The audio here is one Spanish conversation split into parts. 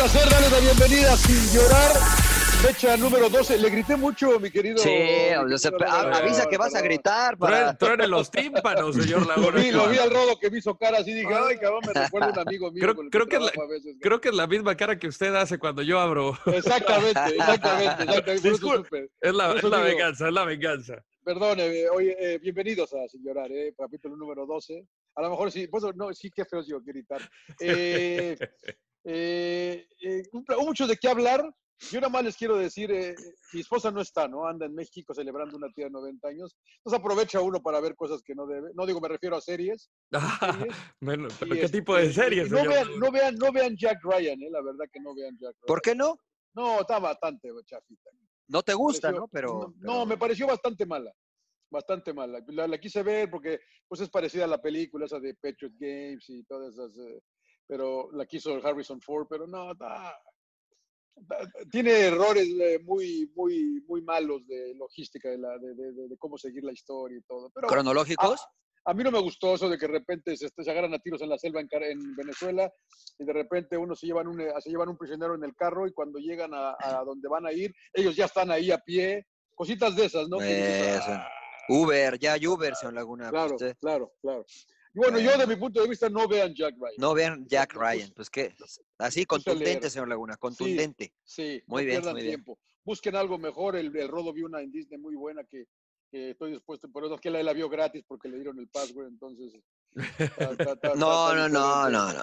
Placer darles la bienvenida sin llorar. Fecha número 12. Le grité mucho, mi querido. Sí, mi querido a- Laguna. avisa que vas a gritar para... Truene los tímpanos, señor Lo vi, lo vi al rodo que me hizo cara así. Dije, ay, cabrón, me recuerda un amigo mío. Creo- con el creo que es la- veces, ¿no? Creo que es la misma cara que usted hace cuando yo abro. Exactamente, exactamente. exactamente. Disculpe. Es la, es la venganza, es la venganza. Perdone, eh, oye, eh, bienvenidos a Sin Llorar, eh, capítulo número 12. A lo mejor sí, pues no, sí, qué feo sigo gritar. Eh, eh, eh, mucho de qué hablar. Yo nada más les quiero decir, eh, mi esposa no está, ¿no? Anda en México celebrando una tía de 90 años. Entonces aprovecha uno para ver cosas que no debe. No digo, me refiero a series. Ah, series. bueno, pero Y, ¿qué este, tipo de series, No vean, no, vean, no vean Jack Ryan, eh, la verdad que no vean Jack Ryan. ¿Por qué no? No, está bastante chafita. No te gusta, pareció- ¿no? Pero, no, pero- no, me pareció bastante mala. Bastante mala. La, la quise ver porque pues es parecida a la película esa de Patriot Games y todas esas. eh, pero la quiso Harrison Ford, pero no, está- tiene errores eh, muy, muy, muy malos de logística de, la, de, de- de- cómo seguir la historia y todo. Pero ¿Cronológicos? a mí no me gustó eso de que de repente se, se agarran a tiros en la selva en, Venezuela y de repente uno se llevan un, eh, se llevan un prisionero en el carro y cuando llegan a, a donde van a ir, ellos ya están ahí a pie. Cositas de esas, ¿no? Eso. "Ah". Uber, ya hay Uber, señor Laguna. Claro, Usted- claro, claro. Y bueno, yo de mi punto de vista no vean Jack Ryan. No vean Jack No, pues, Ryan. Pues qué, así contundente, señor Laguna, contundente. Sí, Muy no bien, pierdan muy bien. tiempo. Busquen algo mejor. El, el Rodo vio una en Disney muy buena que, que estoy dispuesto, por eso es que él la vio gratis porque le dieron el password, entonces. No, no, no, no, no.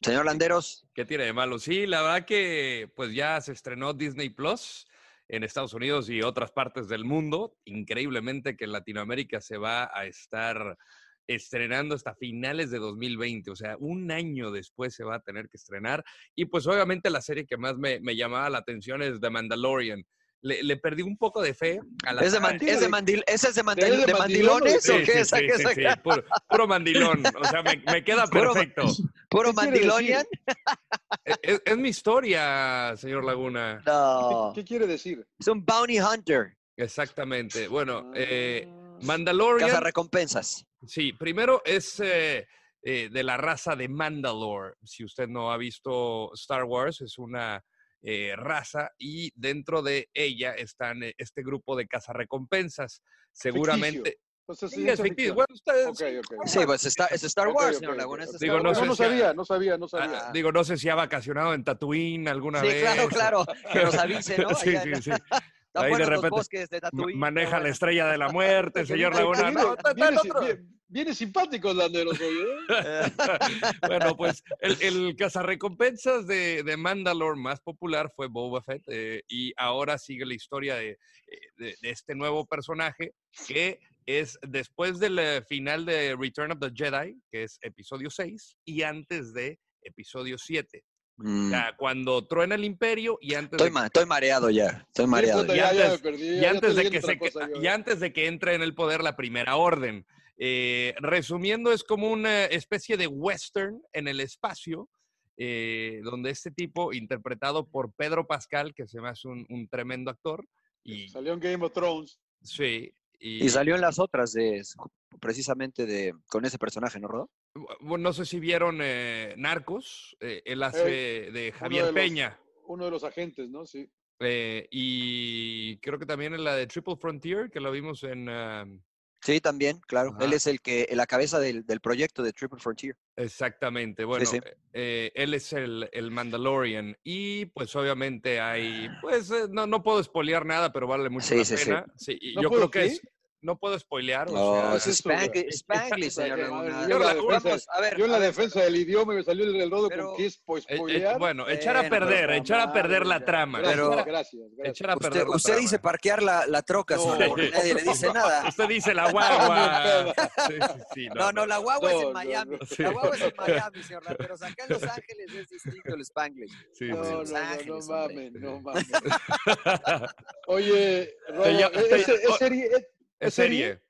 Señor Landeros, ¿Qué tiene de malo? Sí, la verdad que pues ya se estrenó Disney Plus en Estados Unidos y otras partes del mundo. Increíblemente que en Latinoamérica se va a estar estrenando hasta finales de 2020, o sea, un año después se va a tener que estrenar. Y pues obviamente la serie que más me, me llamaba la atención es The Mandalorian. Le, le perdí un poco de fe a la ¿es de, man- es de mandil- ¿ese es de, mandil- ¿Es de o mandilones o qué? sí, ¿Esa- sí, qué- sí, esa- sí, puro, puro mandilón. O sea, me, me queda Puro- perfecto. ¿Puro ¿Qué quiere mandilonian? Es, es- es mi historia, señor Laguna. No. ¿Qué, qué quiere decir? Es un bounty hunter. Exactamente. Bueno, eh. Mandalorian. Casa recompensas. Sí, primero es eh, eh, de la raza de Mandalore. Si usted no ha visto Star Wars, es una eh, raza y dentro de ella están eh, este grupo de cazarrecompensas. Seguramente. Entonces, Sí, ciencia es ficticio. Bueno, ustedes- Ok, ok. Sí, pues está- es Star Wars, ok, señor ok. Laguna. es Star Digo, no Wars. sé no si- sabía, no sabía, no ah, sabía. digo, no sé si ha vacacionado en Tatooine alguna Sí, vez. claro, claro. Que nos avise, ¿no? sí, Allá sí, sí. Ahí de los repente de maneja la estrella de la muerte, señor Viene- Laguna. viene- No, está- está viene el viene- hoy, ¿eh? bueno, pues el, el cazarrecompensas de, de Mandalore más popular fue Boba Fett eh, y ahora sigue la historia de, eh, de- de este nuevo personaje que es después del final de Return of the Jedi, que es episodio 6, y antes de episodio 7. Mm, O sea, cuando truena el imperio y antes Estoy, de ma- estoy mareado ya. Estoy mareado. ya. ya, ya me antes- perdí. y antes de que se cosa y antes de que entre en el poder la primera orden. Eh, resumiendo, es como una especie de western en el espacio, eh, donde este tipo, interpretado por Pedro Pascal, que se me hace un, un tremendo actor, y Salió en Game of Thrones. sí, y, Y salió en las otras de precisamente de con ese personaje, ¿no, Rodo? Bu- no sé si vieron eh, Narcos, eh, él hace de Javier de los- Peña. Uno de los agentes, ¿no? Sí. eh, y creo que también en la de Triple Frontier, que lo vimos en, ah, Sí, también, claro. Él es el que la cabeza del, del proyecto de Triple Frontier. Exactamente, bueno, sí. eh, él es el, el Mandalorian y pues obviamente hay, pues eh, no, no puedo spoilear nada, pero vale mucho Sí, la sí, sí. pena. Sí, y ¿No yo puedo creo que qué? es, no puedo spoilear, o No, sea, es Spanglish. Spanglish, señor Laguna. yo Yo la la- defensa, Vamos, a ver, yo en la defensa del idioma me salió el, rodo Pero- con po- eh, eh, spoilear. bueno, echar a pero perder, echar a perder la trama, Gracias, Pero- gracias, gracias. echar a Usted, perder la usted dice parquear la, la troca, señor No. Laguna, nadie le dice nada. Usted dice la guagua. Sí, sí, sí, No, no, la guagua es en Miami. no. Sí. La guagua es en Miami, señor Landeros. Acá en Los Ángeles es distinto el Spanglish. sí, No, sí. no, no, mames, no mames. Oye, Rodo, ¿es, te- Eh,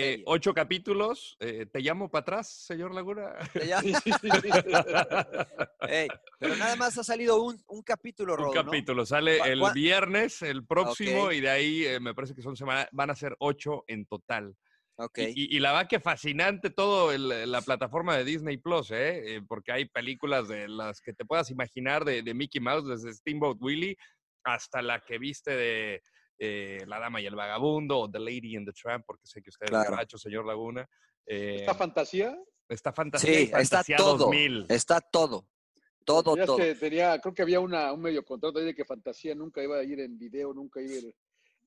serie. ocho capítulos. eh, ¿Te llamo para atrás, señor Laguna? Sí. Ey, pero nada más ha salido un, un capítulo, Un Rodo, ¿no? capítulo. Sale ¿Cuá- el cuá- viernes, el próximo, y de ahí eh, me parece que son semanas, van a ser ocho en total. Ok. Y, y- y la verdad que fascinante todo el- la plataforma de Disney Plus, ¿eh? Eh, porque hay películas de las que te puedas imaginar de, de Mickey Mouse, desde Steamboat Willie hasta la que viste de eh, La Dama y el Vagabundo o The Lady and the Tramp, porque sé que usted es Claro. borracho, señor Laguna. Eh, ¿Esta fantasía? está fantasía Sí, está fantasía todo. 2000. Está todo. Todo, es todo. que tenía, creo que había una, un medio contrato ahí de que fantasía nunca iba a ir en video, nunca iba a ir.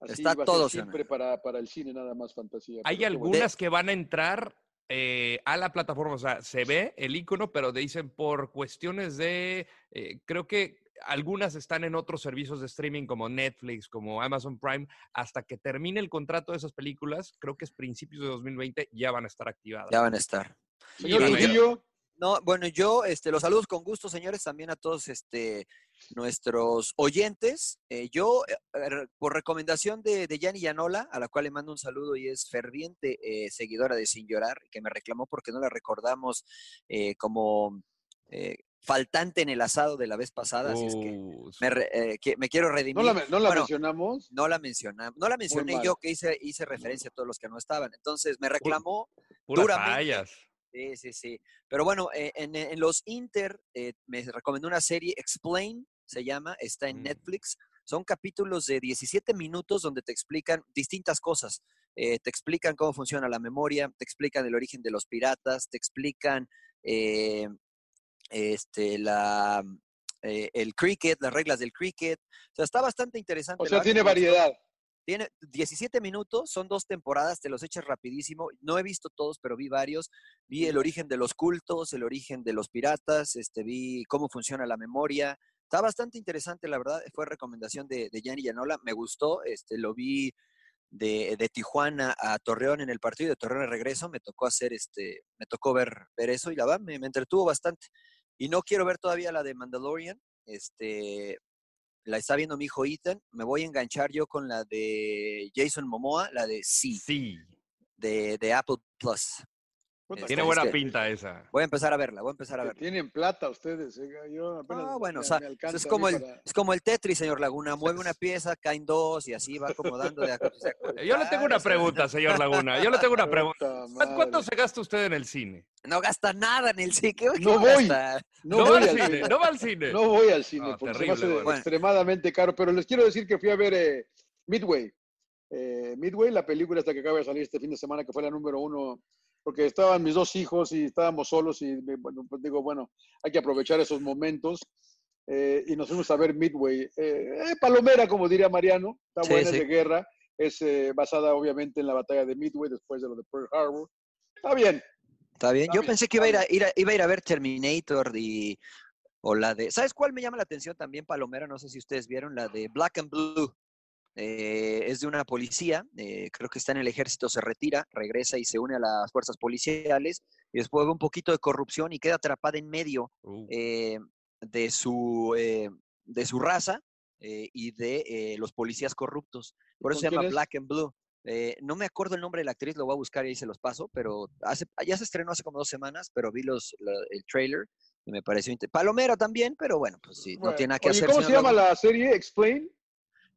Así Está iba a todo, siempre para, para el cine nada más fantasía. Hay algunas que van a entrar eh, a la plataforma, o sea, se ve el icono, pero dicen por cuestiones de, eh, creo que algunas están en otros servicios de streaming como Netflix, como Amazon Prime, hasta que termine el contrato de esas películas, creo que es principios de 2020, ya van a estar activadas. Ya van a estar. Señor Trujillo, No, bueno, yo este, los saludos con gusto, señores, también a todos este, nuestros oyentes. Eh, yo, eh, por recomendación de, de Yanni Yanola, a la cual le mando un saludo y es ferviente eh, seguidora de Sin Llorar, que me reclamó porque no la recordamos eh, como eh, faltante en el asado de la vez pasada, así es que Uh, me, re- eh, que me quiero ¿no redimir. la, no la Bueno, mencionamos? no la mencionamos, no la mencioné yo que hice, hice referencia a todos los que no estaban. Entonces me reclamó puras duramente. fallas. Sí, sí, sí. Pero bueno, eh, en, en los Inter eh, me recomendó una serie, Explain, se llama, está en Mm. Netflix. Son capítulos de 17 minutos donde te explican distintas cosas. Eh, te explican cómo funciona la memoria, te explican el origen de los piratas, te explican eh, este, la, eh, el cricket, las reglas del cricket. O sea, está bastante interesante. O sea, tiene variedad. Tiene 17 minutos, son dos temporadas, te los echas rapidísimo. No he visto todos, pero vi varios. Vi el origen de los cultos, el origen de los piratas, este, vi cómo funciona la memoria. Está bastante interesante, la verdad. Fue recomendación de, de Gianni Yanola. Me gustó, este, lo vi de, de Tijuana a Torreón en el partido, de Torreón de regreso. Me tocó hacer, este, me tocó ver, ver eso y la verdad me, me entretuvo bastante. Y no quiero ver todavía la de Mandalorian. Este, la está viendo mi hijo Ethan. Me voy a enganchar yo con la de Jason Momoa, la de Sí, Sí, de, de Apple Plus. Puta, tiene Este, buena pinta esa. Voy a empezar a verla, voy a empezar a verla. Tienen plata ustedes. eh, Yo apenas Ah, bueno, o me- sea, me es como, el, para- es como el Tetris, señor Laguna. Mueve una pieza, caen dos y así va acomodando de. Yo le tengo una pregunta, señor Laguna. Yo le tengo una pregunta. Puta ¿Cu- ¿Cuánto se gasta usted en el cine? No gasta nada en el. ¿Qué, qué No a voy. No, No, va voy al al cine, cine. no va al cine. No voy al cine porque se me hace extremadamente caro, pero les quiero decir que fui a ver eh, Midway. Eh, Midway, la película esta que acaba de salir este fin de semana, que fue la número uno, porque estaban mis dos hijos y estábamos solos y me- bueno, pues digo, bueno, hay que aprovechar esos momentos. eh, y nos fuimos a ver Midway. Eh, eh, Palomera, como diría Mariano, está Sí, buena, sí. de guerra, es eh, basada obviamente en la batalla de Midway después de lo de Pearl Harbor. Está bien. Está bien. Está Yo bien, pensé que iba a, ir a, ir a- iba a ir a ver Terminator y, o la de... ¿Sabes cuál me llama la atención también, Palomera? No sé si ustedes vieron, la de Black and Blue. Eh, es de una policía, eh, creo que está en el ejército, se retira, regresa y se une a las fuerzas policiales y después ve un poquito de corrupción y queda atrapada en medio Uh, eh, de, su, eh, de su raza y de los policías corruptos. Por eso ¿Con se llama es? Black and Blue. No me acuerdo el nombre de la actriz, lo voy a buscar y ahí se los paso, pero hace, ya se estrenó hace como dos semanas, pero vi los, la- el trailer y me pareció inte- Palomera también, pero bueno, pues sí, no tiene nada que oye, hacer. ¿Cómo se llama Laguna. la serie? ¿Explain?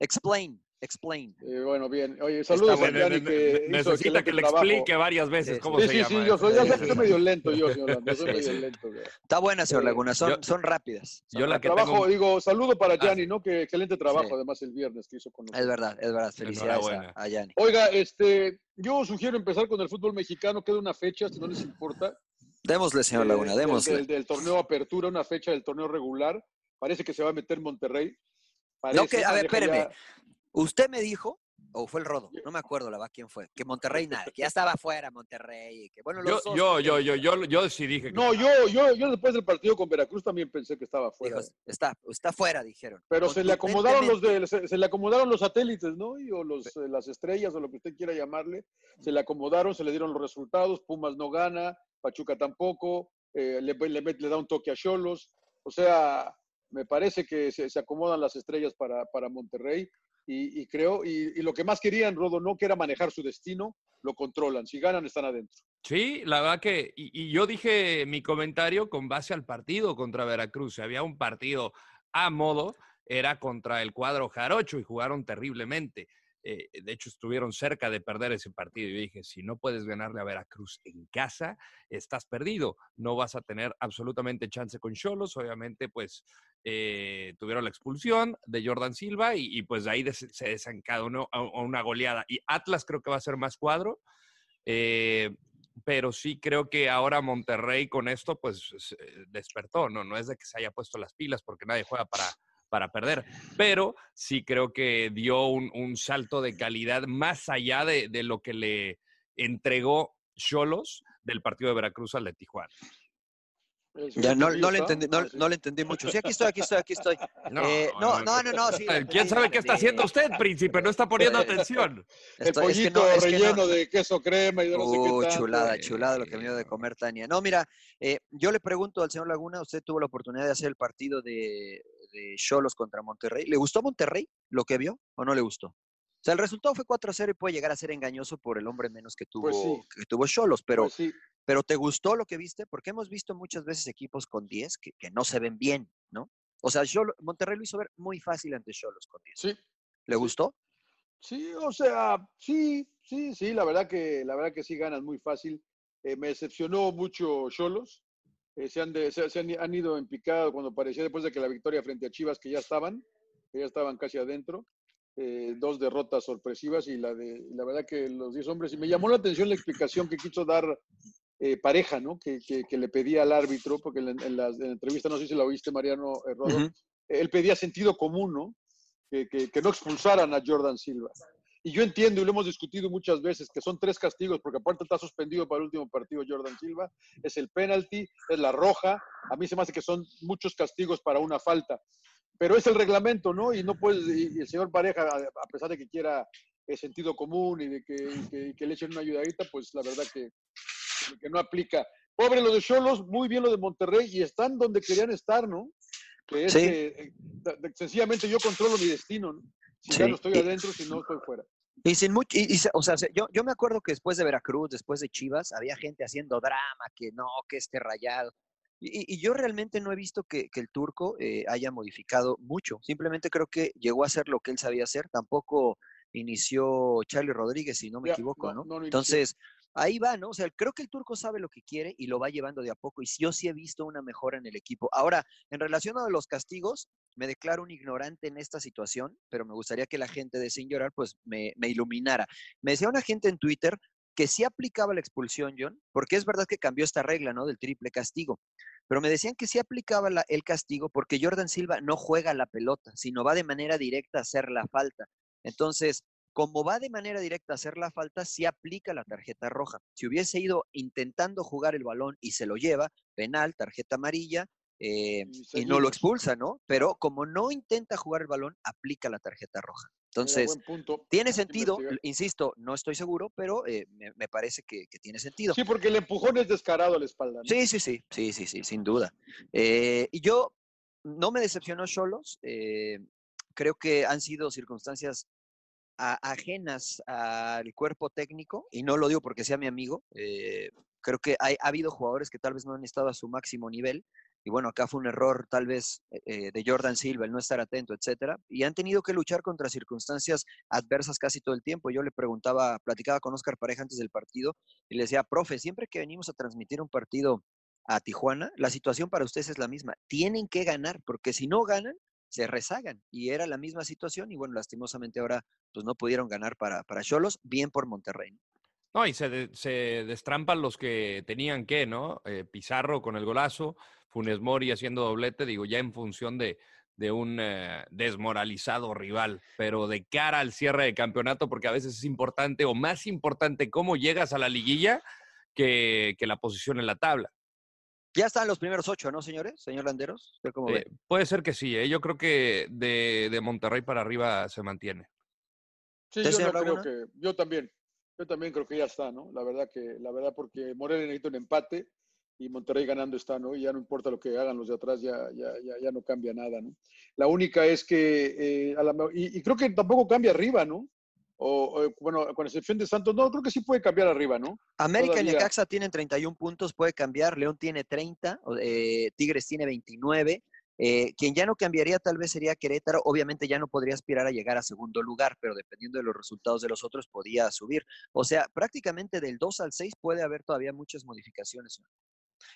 Explain, explain. Eh, bueno, bien. Oye, saludos a bueno. Ne- que ne- hizo necesita que le trabajo. explique varias veces Sí, cómo Sí, se sí, llama. sí, yo soy, ya Sí, sé que sí, soy sí. medio lento yo, señor Lando, soy Sí, medio sí. lento. güey. Está buena, señor Eh, Laguna, son, yo- son rápidas. son Yo la que Trabajo, tengo- digo, saludo para Ah, Yanni, ¿no? Que excelente trabajo Sí. además el viernes que hizo con nosotros. Es verdad, es verdad. Felicidades a, a Yanni. Oiga, este, yo sugiero empezar con el fútbol mexicano, queda una fecha, si no les importa. Démosle, señor eh, Laguna, démosle. Del, del torneo Apertura, una fecha del torneo regular. Parece que se va a meter Monterrey. No, que, a ver, ya- espéreme. Usted me dijo, o fue el Rodo, no me acuerdo la va quién fue, que Monterrey nada, que ya estaba fuera Monterrey, y que bueno, Yo, los dos. yo, que- yo, yo, yo, yo sí dije que No, yo, yo, yo después del partido con Veracruz también pensé que estaba fuera. dijo, está, está fuera, dijeron. Pero se le acomodaron los de, se, se le acomodaron los satélites, ¿no? Y, o los, eh, las estrellas o lo que usted quiera llamarle. Se le acomodaron, se le dieron los resultados. Pumas no gana, Pachuca tampoco. eh, le, le, le da un toque a Cholos. O sea, me parece que se, se acomodan las estrellas para, para Monterrey. Y, y creo, y, lo que más querían, Rodo, no que era manejar su destino, lo controlan. Si ganan, están adentro. Sí, la verdad que, y, y yo dije mi comentario con base al partido contra Veracruz. Si había un partido a modo, era contra el cuadro jarocho y jugaron terriblemente. Eh, de hecho, estuvieron cerca de perder ese partido. Y dije, si no puedes ganarle a Veracruz en casa, estás perdido. No vas a tener absolutamente chance con Cholos. Obviamente, pues eh, tuvieron la expulsión de Jordan Silva y, pues de ahí se desencadenó una goleada. Y Atlas creo que va a ser más cuadro. Eh, pero sí creo que ahora Monterrey con esto pues despertó, ¿no? No es de que se haya puesto las pilas porque nadie juega para, para perder, pero sí creo que dio un, un salto de calidad más allá de, de lo que le entregó Cholos del partido de Veracruz al de Tijuana. Ya no, no le entendí, no, no le entendí mucho. Sí, aquí estoy, aquí estoy, aquí estoy. Eh, no, no, no, no, sí. Eh, ¿Quién sabe qué está haciendo usted, príncipe? No está poniendo atención. El Estoy- es que pollito no, es que no. relleno de queso crema y de no sé qué Uh, tanto. chulada, chulada lo que me dio de comer Tania. No, mira, eh, yo le pregunto al señor Laguna, usted tuvo la oportunidad de hacer el partido de de Cholos contra Monterrey. ¿Le gustó Monterrey lo que vio o no le gustó? O sea, el resultado fue 4-0 y puede llegar a ser engañoso por el hombre menos que tuvo Pues sí. que tuvo Cholos, pero Pues sí, pero ¿te gustó lo que viste? Porque hemos visto muchas veces equipos con 10 que, que no se ven bien, ¿no? O sea, Xolo- Monterrey lo hizo ver muy fácil ante Cholos con 10. sí. ¿Le gustó? Sí, o sea, sí, sí, sí, la verdad que, la verdad que sí ganan muy fácil. Eh, me decepcionó mucho Cholos. Eh, se han, de- se, se han, han ido en picado cuando parecía después de que la victoria frente a Chivas, que ya estaban, que ya estaban casi adentro. Eh, dos derrotas sorpresivas y la de la verdad que los 10 hombres. Y me llamó la atención la explicación que quiso dar eh, pareja, ¿no? Que, que- que le pedía al árbitro, porque en la, en la- en la entrevista, no sé si la oíste, Mariano eh, Rodo, Ujú. él pedía sentido común, ¿no? Que- que no expulsaran a Jordan Silva. Y yo entiendo, y lo hemos discutido muchas veces, que son tres castigos, porque aparte está suspendido para el último partido Jordan Silva, es el penalti, es la roja, a mí se me hace que son muchos castigos para una falta, pero es el reglamento, ¿no? Y no puedes, y el señor Pareja, a pesar de que quiera eh, sentido común y de que, y que- y que le echen una ayudadita, pues la verdad que, que no aplica. Pobre lo de Cholos, muy bien lo de Monterrey, y están donde querían estar, ¿no? Que es Sí. que eh, sencillamente yo controlo mi destino, ¿no? Si Sí, ya no estoy adentro, si no estoy fuera. Y sin mucho, y, y o sea, se- yo, yo me acuerdo que después de Veracruz, después de Chivas, había gente haciendo drama, que no, que este rayado. Y, yo realmente no he visto que, que el turco eh, haya modificado mucho. Simplemente creo que llegó a hacer lo que él sabía hacer. Tampoco inició Charlie Rodríguez, si no me Ya, equivoco, no. Entonces, ahí va, ¿no? O sea, creo que el turco sabe lo que quiere y lo va llevando de a poco. Y yo sí he visto una mejora en el equipo. Ahora, en relación a los castigos, me declaro un ignorante en esta situación, pero me gustaría que la gente de Sin Llorar, pues, me, me iluminara. Me decía una gente en Twitter que sí aplicaba la expulsión, John, porque es verdad que cambió esta regla, ¿no? Del triple castigo. pero me decían que sí aplicaba la- el castigo porque Jordan Silva no juega la pelota, sino va de manera directa a hacer la falta. Entonces, como va de manera directa a hacer la falta, sí aplica la tarjeta roja. Si hubiese ido intentando jugar el balón y se lo lleva, penal, tarjeta amarilla, eh, y no lo expulsa, ¿no? Pero como no intenta jugar el balón, aplica la tarjeta roja. Entonces, punto. tiene sentido, insisto, no estoy seguro, pero eh, me, me parece que, que tiene sentido. Sí, porque el empujón es descarado a la espalda. ¿no? Sí, sí, sí, sí, sí, sí, sin duda. Eh, y yo no me decepcionó Cholos. eh, creo que han sido circunstancias a- ajenas al cuerpo técnico, y no lo digo porque sea mi amigo. eh, creo que hay, ha habido jugadores que tal vez no han estado a su máximo nivel. Y bueno, acá fue un error tal vez eh, eh, de Jordan Silva, el no estar atento, etcétera. Y han tenido que luchar contra circunstancias adversas casi todo el tiempo. Yo le preguntaba, platicaba con Oscar Pareja antes del partido y le decía, profe, siempre que venimos a transmitir un partido a Tijuana, la situación para ustedes es la misma. Tienen que ganar, porque si no ganan, se rezagan. Y era la misma situación, y bueno, lastimosamente ahora pues no pudieron ganar para para Cholos, bien por Monterrey. ¿No? Y se, de- se destrampan los que tenían que, ¿no? Eh, Pizarro con el golazo, Funes Mori haciendo doblete, digo, ya en función de, de un eh, desmoralizado rival, pero de cara al cierre de campeonato, porque a veces es importante o más importante cómo llegas a la liguilla que, que la posición en la tabla. Ya están los primeros ocho, ¿no, señores? Señor Landeros, ¿usted cómo ve? Eh, puede ser que sí, ¿eh? yo creo que de, de Monterrey para arriba se mantiene. Sí, ¿Usted, yo señor no creo que, yo también, yo también creo que ya está, ¿no? La verdad que, la verdad porque Morelia necesita un empate y Monterrey ganando está, ¿no? Y ya no importa lo que hagan los de atrás, ya, ya, ya, ya no cambia nada, ¿no? La única es que, eh, a la y, y creo que tampoco cambia arriba, ¿no? O, o, bueno, con excepción de Santos, no, creo que sí puede cambiar arriba, ¿no? América y. Necaxa tienen 31 puntos, puede cambiar. León tiene 30, o- eh, Tigres tiene 29. Eh, quien ya no cambiaría tal vez sería Querétaro. Obviamente ya no podría aspirar a llegar a segundo lugar, pero dependiendo de los resultados de los otros podía subir. O sea, prácticamente del 2 al 6 puede haber todavía muchas modificaciones.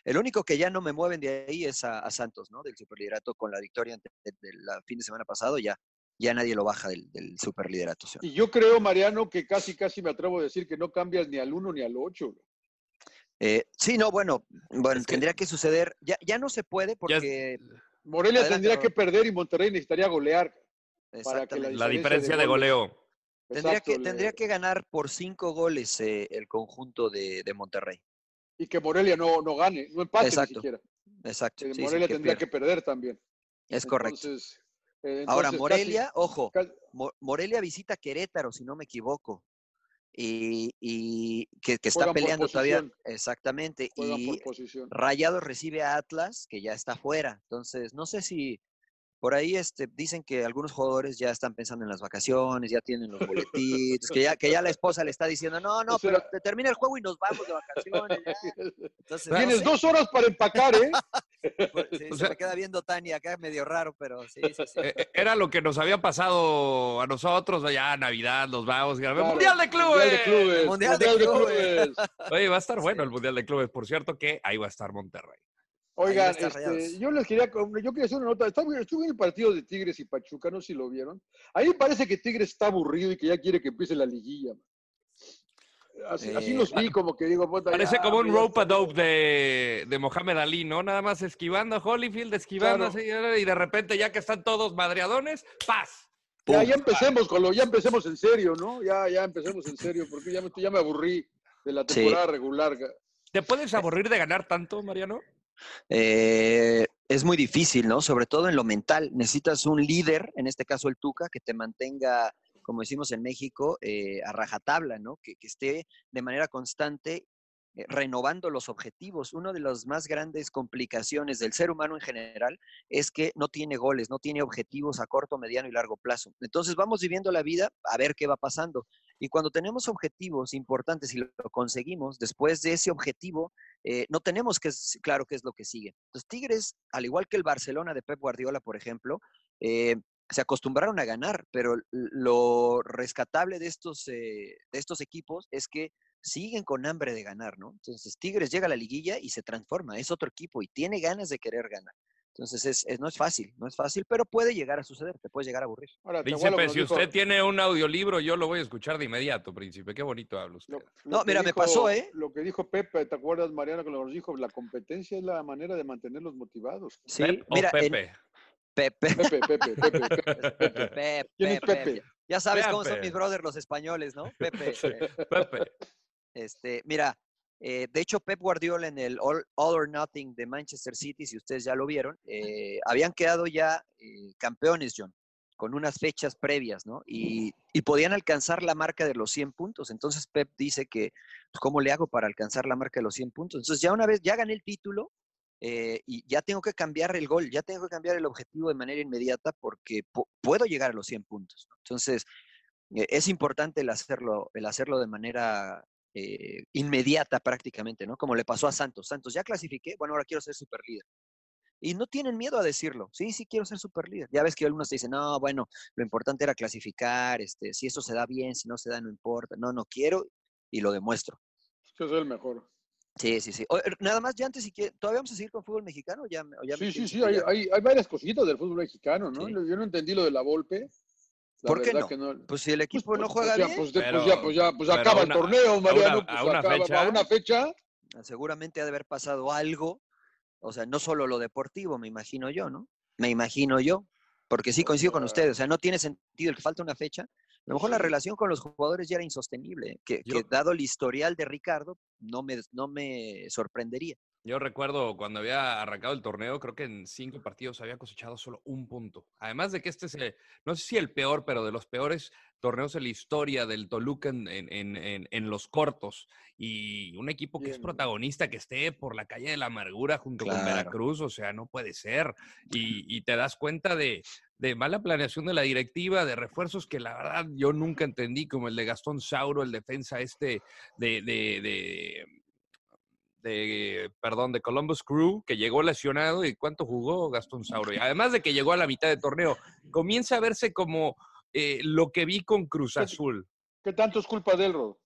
El único que ya no me mueven de ahí es a, a Santos, ¿no? Del superliderato con la victoria del fin de semana pasado, ya, ya nadie lo baja del, del superliderato. ¿sí? Y yo creo, Mariano, que casi, casi me atrevo a decir que no cambias ni al uno ni al ocho. Eh, sí, no, bueno, bueno Es tendría que suceder. Ya, ya no se puede Ya- porque Morelia Adelante, tendría que perder y Monterrey necesitaría golear. para que. La diferencia diferencia de goleo. Tendría, Exacto, que, le- tendría que ganar por cinco goles eh, el conjunto de, de Monterrey. Y que Morelia no, no gane, no empate Exacto. ni siquiera. Exacto. Eh, sí, Morelia que tendría que perder también. Es correcto. Entonces, eh, Ahora, Morelia, ojo, casi- Morelia visita Querétaro, si no me equivoco. Y, y que, que está Juegan peleando todavía. Exactamente. juegan y. Rayados recibe a Atlas, que ya está fuera. Entonces, no sé si por ahí este, dicen que algunos jugadores ya están pensando en las vacaciones, ya tienen los boletitos, que ya, que ya la esposa le está diciendo, no, no, O sea- pero te termina el juego y nos vamos de vacaciones. ya". Entonces, no Tienes sé, dos horas para empacar, ¿eh? pues, sí, O se sea- me queda viendo Tania acá medio raro, pero sí, sí, sí. Eh, Era lo que nos había pasado a nosotros allá Navidad, nos vamos. Claro, Mundial de Clubes. Mundial de clubes. Mundial de clubes. Oye, va a estar bueno el Mundial de Clubes. Por cierto que ahí va a estar Monterrey. Oigan, este, yo les quería, yo quería hacer una nota. Estaba- Estuve en el partido de Tigres y Pachuca, no sé si lo vieron. A mí me parece que Tigres está aburrido y que ya quiere que empiece la liguilla. Así, así Eh, los vi, como que digo, puta, Parece ya, como un rope dope de, de Mohamed Ali, ¿no? Nada más esquivando a Holyfield, esquivando Claro. así, y de repente ya que están todos madreadones, ¡paz! Ya, ya empecemos con lo, ya empecemos en serio, ¿no? Ya, ya empecemos en serio, porque ya me, ya me aburrí de la Sí. temporada regular. ¿Te puedes aburrir de ganar tanto, Mariano? Eh, es muy difícil, ¿no? Sobre todo en lo mental. Necesitas un líder, en este caso el Tuca, que te mantenga, como decimos en México, eh, a rajatabla, ¿no? Que, que esté de manera constante renovando los objetivos. Una de las más grandes complicaciones del ser humano en general es que no tiene goles, no tiene objetivos a corto, mediano y largo plazo. Entonces vamos viviendo la vida a ver qué va pasando. Y cuando tenemos objetivos importantes y lo conseguimos, después de ese objetivo, eh, no tenemos que claro qué es lo que sigue. Los Tigres, al igual que el Barcelona de Pep Guardiola, por ejemplo, eh, se acostumbraron a ganar, pero lo rescatable de estos, eh, de estos equipos es que siguen con hambre de ganar, ¿no? Entonces Tigres llega a la liguilla y se transforma, es otro equipo y tiene ganas de querer ganar. Entonces es, es- no es fácil, no es fácil, pero puede llegar a suceder, te puede llegar a aburrir. Ahora, Príncipe, lo si dijo- usted tiene un audiolibro, yo lo voy a escuchar de inmediato, Príncipe. Qué bonito habla usted. lo- lo No, mira, me pasó, ¿eh? Lo que dijo Pepe, ¿te acuerdas, Mariano, que nos dijo? La competencia es la manera de mantenerlos motivados. Sí, ¿Pep o mira, en- Pepe? Pepe, Pepe, Pepe, Pepe, Pepe, Pepe. Pepe. Ya sabes cómo son mis brothers los españoles, ¿no? Pepe. Pepe. Este, mira, eh, de hecho, Pep Guardiola en el All, All or Nothing de Manchester City, si ustedes ya lo vieron, eh, habían quedado ya eh, campeones, John, con unas fechas previas, ¿no? Y, y podían alcanzar la marca de los 100 puntos. Entonces Pep dice que, pues, ¿cómo le hago para alcanzar la marca de los 100 puntos? Entonces ya una vez, ya gané el título eh, y ya tengo que cambiar el gol, ya tengo que cambiar el objetivo de manera inmediata porque pu- puedo llegar a los 100 puntos. ¿no? Entonces, es importante el hacerlo, el hacerlo de manera eh, inmediata prácticamente, ¿no? Como le pasó a Santos. Santos, ya clasifiqué, bueno, ahora quiero ser superlíder. Y no tienen miedo a decirlo. Sí, sí, quiero ser superlíder. Ya ves que algunos te dicen, no, bueno, lo importante era clasificar, este, si eso se da bien, si no se da, no importa. No, no quiero y lo demuestro. Yo soy el mejor. Sí, sí, sí. O- er, nada más, ya antes, si quie- ¿todavía vamos a seguir con fútbol mexicano? Ya, ya me Sí, sí, quieres sí, hay, hay, hay varias cositas del fútbol mexicano, ¿no? Sí. Yo no entendí lo de la Volpe. La ¿Por qué no? que no. Pues si el equipo Pues, no pues, juega ya, bien, Pues, pues Pero- ya, pues ya, pues acaba a el una- torneo, Mariano. a pues una acaba- fecha. a una fecha. seguramente ha de haber pasado algo, o sea, no solo lo deportivo, me imagino yo, ¿no? Me imagino yo, porque sí coincido con sea- ustedes, o sea, no tiene sentido el que falta una fecha. A lo mejor la relación con los jugadores ya era insostenible, que, que Yo- dado el historial de Ricardo, no me, no me sorprendería. Yo recuerdo cuando había arrancado el torneo, creo que en cinco partidos había cosechado solo un punto. Además de que este es, el- no sé si el peor, pero de los peores torneos en la historia del Toluca en, en- en- en- en los cortos. Y un equipo que es protagonista, que esté por la calle de la amargura junto con. Veracruz, o sea, no puede ser. Y, y te das cuenta de, de mala planeación de la directiva, de refuerzos que la verdad yo nunca entendí, como el de Gastón Sauro, el defensa este de- de- de de, perdón, de Columbus Crew, que llegó lesionado y cuánto jugó Gastón Sauro. Y además de que llegó a la mitad de torneo, comienza a verse como eh, lo que vi con Cruz Azul. ¿Qué tanto es culpa de él, Rod?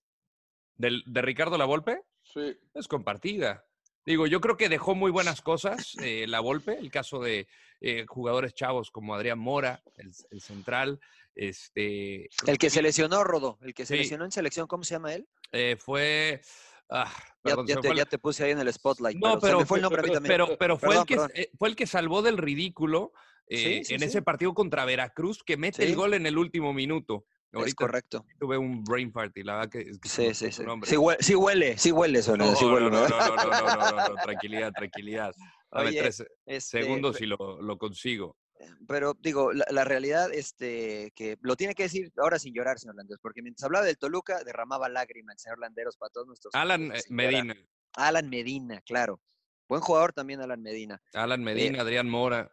Del, de Ricardo Lavolpe, Sí. es compartida. Digo, yo creo que dejó muy buenas cosas eh, la Volpe, el caso de eh, jugadores chavos como Adrián Mora, el, el central, este El que se lesionó, Rodo, el que se Sí. lesionó en selección, ¿cómo se llama él? eh, fue ah, Ya, perdón, te, ya puse ahí en el spotlight. No, pero, fue el a que, salvó del ridículo eh, Sí, sí, en sí. ese partido contra Veracruz, que mete el gol en el último minuto. es correcto. tuve un brain fart y la verdad que, es que Sí, sí, sí. nombre. Sí huele, sí huele, sí huele eso, ¿no? No, Sí no, huele, no, ¿no? no, no, no, no, no, no, tranquilidad, tranquilidad. Dame Oye, tres Este, segundos y lo, lo consigo. Pero digo, la, la realidad, este, que lo tiene que decir ahora sin llorar, señor Landeros, porque mientras hablaba del Toluca, derramaba lágrimas el señor Landeros para todos nuestros. Alan amigos, eh, sin llorar. Medina, Alan Medina, claro. Buen jugador también, Alan Medina. Alan Medina, Adrián Mora.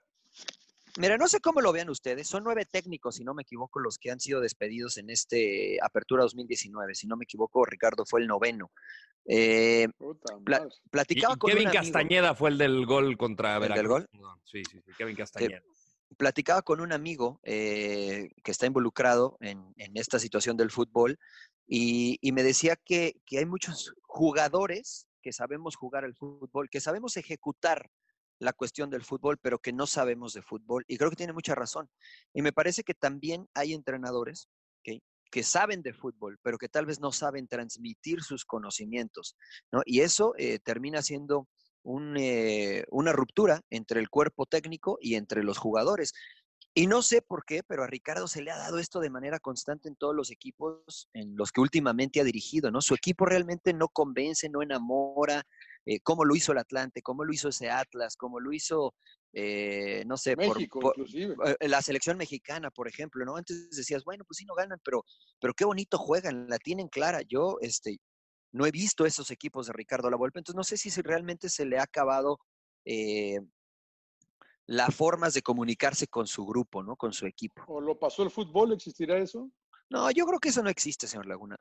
Mira, no sé cómo lo vean ustedes. Son nueve técnicos, si no me equivoco, los que han sido despedidos en este Apertura 2019. Si no me equivoco, Ricardo fue el noveno. Eh, Pla-. Y, platicaba y con Kevin un amigo- Castañeda fue el del gol contra ¿El del gol? No, Sí, sí, sí, Kevin Castañeda. Platicaba con un amigo eh, que está involucrado en, esta situación del fútbol y, me decía que, hay muchos jugadores que sabemos jugar al fútbol, que sabemos ejecutar la cuestión del fútbol, pero que no sabemos de fútbol. Y creo que tiene mucha razón. Y me parece que también hay entrenadores que saben de fútbol, pero que tal vez no saben transmitir sus conocimientos. ¿no? Y eso eh, termina siendo un, eh, una ruptura entre el cuerpo técnico y entre los jugadores. Y no sé por qué, pero a Ricardo se le ha dado esto de manera constante en todos los equipos en los que últimamente ha dirigido, ¿no? Su equipo realmente no convence, no enamora, eh, como lo hizo el Atlante, como lo hizo ese Atlas, como lo hizo, eh, no sé, por- México, por, inclusive. eh, la selección mexicana, por ejemplo, ¿no? Antes decías, bueno, pues sí no ganan, pero, pero qué bonito juegan, la tienen clara. Yo, este, no he visto esos equipos de Ricardo Lavolpe, entonces no sé si realmente se le ha acabado eh, las formas de comunicarse con su grupo, ¿no? Con su equipo. ¿O lo pasó el fútbol? ¿Existirá eso? No, yo creo que eso no existe, señor Laguna.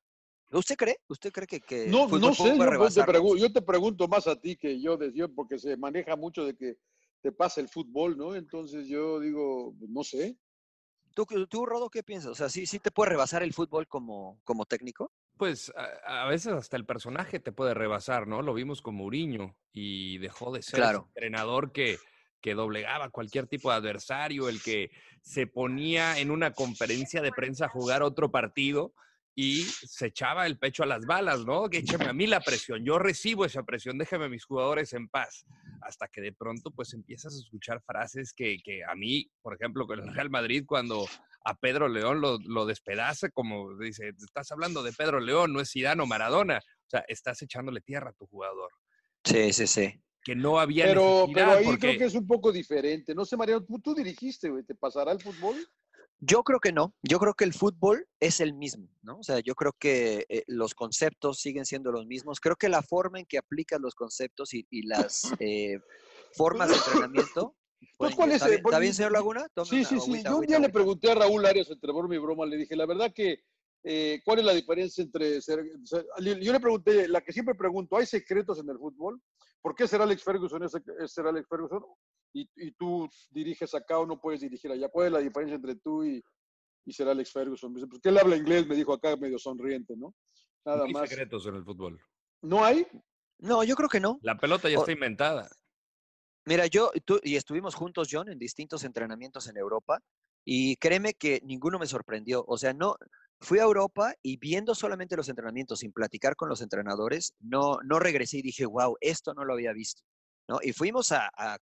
¿Usted cree? ¿Usted cree que, que No, el no sé, puede yo, te rebasarlo? pregu- yo te pregunto más a ti que yo, porque se maneja mucho de que te pasa el fútbol, ¿no? Entonces yo digo, no sé. ¿Tú, tú, Rodo, qué piensas? O sea, ¿sí, sí te puede rebasar el fútbol como, como técnico? Pues a, a veces hasta el personaje te puede rebasar, ¿no? Lo vimos con Mourinho y dejó de ser ese Claro. entrenador que, que doblegaba cualquier tipo de adversario, el que se ponía en una conferencia de prensa a jugar otro partido y se echaba el pecho a las balas, ¿no? Que écheme a mí la presión, yo recibo esa presión, déjeme a mis jugadores en paz. Hasta que de pronto pues empiezas a escuchar frases que, que a mí, por ejemplo, con el Real Madrid, cuando a Pedro León lo, lo despedaza, como dice, estás hablando de Pedro León, no es Zidane o Maradona, o sea, estás echándole tierra a tu jugador. Sí, sí, sí. Que no había Pero, pero ahí porque... creo que es un poco diferente. No sé, Mariano, tú, tú dirigiste, güey. ¿Te pasará el fútbol? Yo creo que no. Yo creo que el fútbol es el mismo, ¿no? O sea, yo creo que eh, los conceptos siguen siendo los mismos. Creo que la forma en que aplicas los conceptos y, y las eh, formas de entrenamiento. Pues, pueden- ¿cuál es ¿Está, el- bien, está bien, señor Laguna? Tome Sí, una sí, sí. agüita, Yo un agüita, día le pregunté a Raúl Arias entre broma y broma, le dije, la verdad que, eh, ¿cuál es la diferencia entre ser, ser- Yo le pregunté, la que siempre pregunto, ¿hay secretos en el fútbol? ¿Por qué ser Alex Ferguson es, es ser Alex Ferguson? Y, y tú diriges acá o no puedes dirigir allá. ¿Cuál es la diferencia entre tú y, y ser Alex Ferguson? Me dice, Pues que él habla inglés, me dijo acá medio sonriente, ¿no? Nada No hay más. secretos en el fútbol. ¿No hay? No, yo creo que no. La pelota ya O- está inventada. Mira, yo tú, y estuvimos juntos, John, en distintos entrenamientos en Europa y créeme que ninguno me sorprendió. O sea, no fui a Europa y viendo solamente los entrenamientos sin platicar con los entrenadores, no, no regresé y dije, wow, esto no lo había visto. ¿no? Y fuimos a, a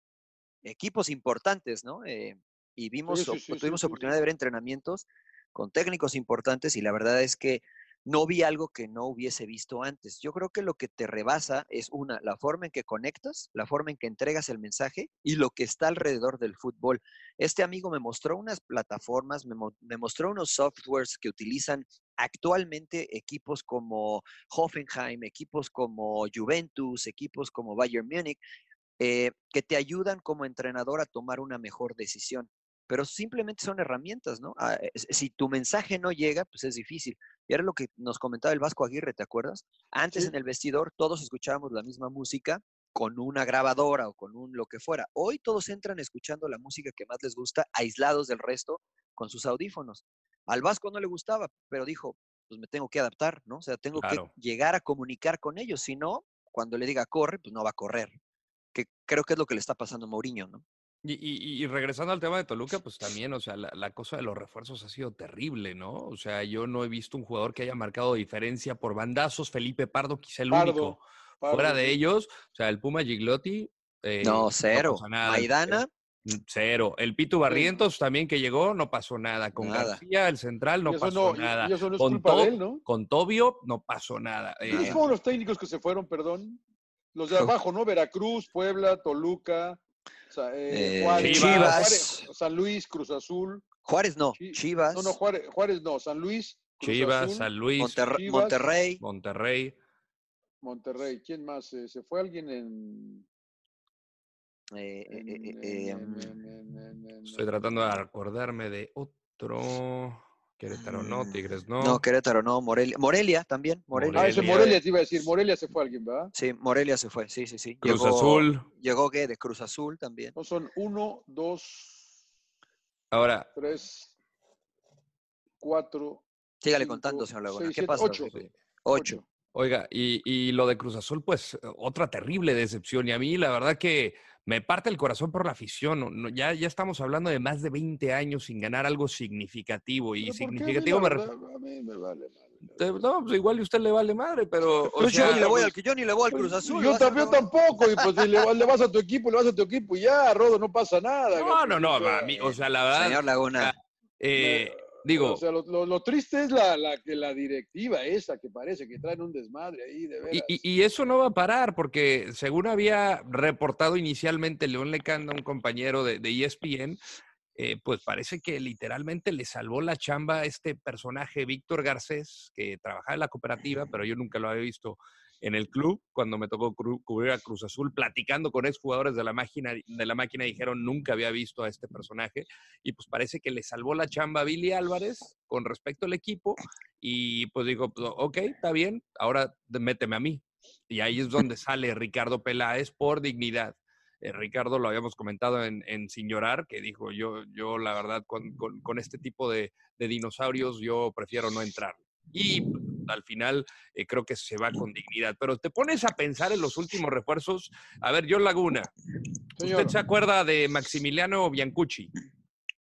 equipos importantes, ¿no? Eh, y vimos, Sí, sí, sí, tuvimos oportunidad de ver entrenamientos con técnicos importantes y la verdad es que no vi algo que no hubiese visto antes. Yo creo que lo que te rebasa es una, la forma en que conectas, la forma en que entregas el mensaje y lo que está alrededor del fútbol. Este amigo me mostró unas plataformas, me, mo- mostró unos softwares que utilizan actualmente equipos como Hoffenheim, equipos como Juventus, equipos como Bayern Múnich, eh, que te ayudan como entrenador a tomar una mejor decisión. Pero simplemente son herramientas, ¿no? Ah, eh, Si tu mensaje no llega, pues es difícil. Y era lo que nos comentaba el Vasco Aguirre, ¿te acuerdas? Antes Sí. en el vestidor todos escuchábamos la misma música con una grabadora o con un lo que fuera. Hoy todos entran escuchando la música que más les gusta, aislados del resto, con sus audífonos. Al Vasco no le gustaba, pero dijo, pues me tengo que adaptar, ¿no? O sea, tengo Claro. que llegar a comunicar con ellos. Si no, cuando le diga corre, pues no va a correr. Que creo que es lo que le está pasando a Mourinho, ¿no? Y, y- y regresando al tema de Toluca, pues también, o sea, la, la cosa de los refuerzos ha sido terrible, ¿no? O sea, yo no he visto un jugador que haya marcado diferencia por bandazos. Felipe Pardo, quizá el Pardo, único. Pardo, Fuera de ellos, o sea, el Puma Giglotti. eh, No, cero. nada. Maidana, Mm, Cero. El Pitu Barrientos también que llegó, no pasó nada. Con Nada. García, el central, no pasó no, nada. y eso no es con, culpa de To- él, ¿no? con Tobio, no pasó nada. ¿Quiénes Eh, los técnicos que se fueron, perdón? Los de abajo, ¿no? Veracruz, Puebla, Toluca, o sea, eh, Eh, Juárez, Chivas. Juárez, San Luis, Cruz Azul. Juárez no, Chi- Chivas, No, no, Juárez, Juárez no, San Luis, Cruz Chivas, Azul, San Luis, Chivas. Monterrey. Monterrey. Monterrey. ¿Quién más? Eh, ¿Se fue alguien en...? en- en- en- en- en- en- en- Estoy tratando de acordarme de otro. Querétaro no, Mm, Tigres no. No, Querétaro no, Morelia. Morelia también, Morelia. Ah, ese Morelia. Te iba a decir. Morelia se fue alguien, ¿verdad? Sí, Morelia se fue, sí, sí, sí. Cruz Llegó- Azul. Llegó Guede, Cruz Azul también. No, son uno, dos, Ahora, tres, cuatro, Sígale cinco, contando, señor Laguna. seis, ¿Qué siete, pasa? ocho. Ocho. oiga, y, y lo de Cruz Azul, pues otra terrible decepción. Y a mí, la verdad que me parte el corazón por la afición. ya, ya estamos hablando de más de 20 años sin ganar algo significativo. Y. A significativo me refiero. A mí me vale madre. No, pues igual y usted le vale madre, pero. o Pues yo, sea, ni le voy al, yo ni le voy al Pues, Cruz Azul. Yo a- también tampoco, y pues si le, le vas a tu equipo, le vas a tu equipo y ya, Rodo, no pasa nada. No, no, no, a mí, o sea, la verdad. Señor Laguna. eh, no, digo, O sea, lo, lo- lo triste es la, la, que la directiva esa que parece que traen un desmadre ahí, de veras. Y, y- y eso no va a parar, porque según había reportado inicialmente León Lecanda, un compañero de, de ESPN, eh, pues parece que literalmente le salvó la chamba a este personaje, Víctor Garcés, que trabajaba en la cooperativa, pero yo nunca lo había visto en el club. Cuando me tocó cubrir a Cruz Azul, platicando con exjugadores de la máquina, de la máquina, dijeron nunca había visto a este personaje. Y pues parece que le salvó la chamba a Billy Álvarez con respecto al equipo. Y pues digo, pues, ok, está bien, ahora méteme a mí. Y ahí es donde sale Ricardo Peláez por dignidad. Eh, Ricardo lo habíamos comentado en, en Sin Llorar, que dijo, yo, yo la verdad, con, este tipo de dinosaurios, yo prefiero no entrar. Y al final eh, creo que se va con dignidad. Pero te pones a pensar en los últimos refuerzos. A ver, John Laguna, ¿usted se acuerda de Maximiliano Biancucci?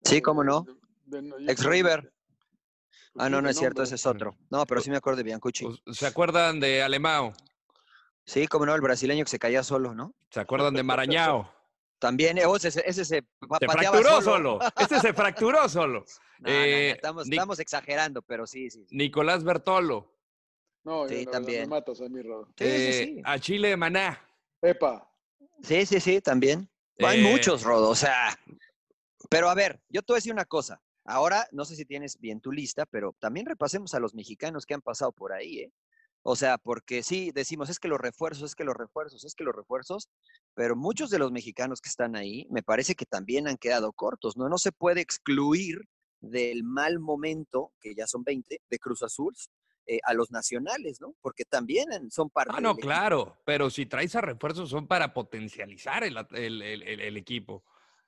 Sí, cómo no. De- de- Ex River. Ah, no, no es cierto, ese es otro. No, pero sí me acuerdo de Biancucci. ¿Se acuerdan de Alemão? Sí, cómo no, el brasileño que se caía solo, ¿no? ¿Se acuerdan de Marañao? También, eh, ese, ese se Se fracturó solo. Este se fracturó solo. No, no, no, estamos, Nic- estamos exagerando, pero sí, sí. sí. Nicolás Bertolo. No, Sí, también. Me matas a mí, Rodo. Sí, sí, eh, sí. A Chile Maná. Epa. Sí, sí, sí, también. Hay Eh, muchos, Rodo, o sea. Pero a ver, yo te voy a decir una cosa. Ahora, no sé si tienes bien tu lista, pero también repasemos a los mexicanos que han pasado por ahí, ¿eh? O sea, porque sí, decimos, es que los refuerzos, es que los refuerzos, es que los refuerzos, pero muchos de los mexicanos que están ahí, me parece que también han quedado cortos, ¿no? No se puede excluir del mal momento, que ya son 20, de Cruz Azul, eh, a los nacionales, ¿no? Porque también son parte Ah, no, claro. Pero si traes a refuerzos son para potencializar el, el- el- equipo.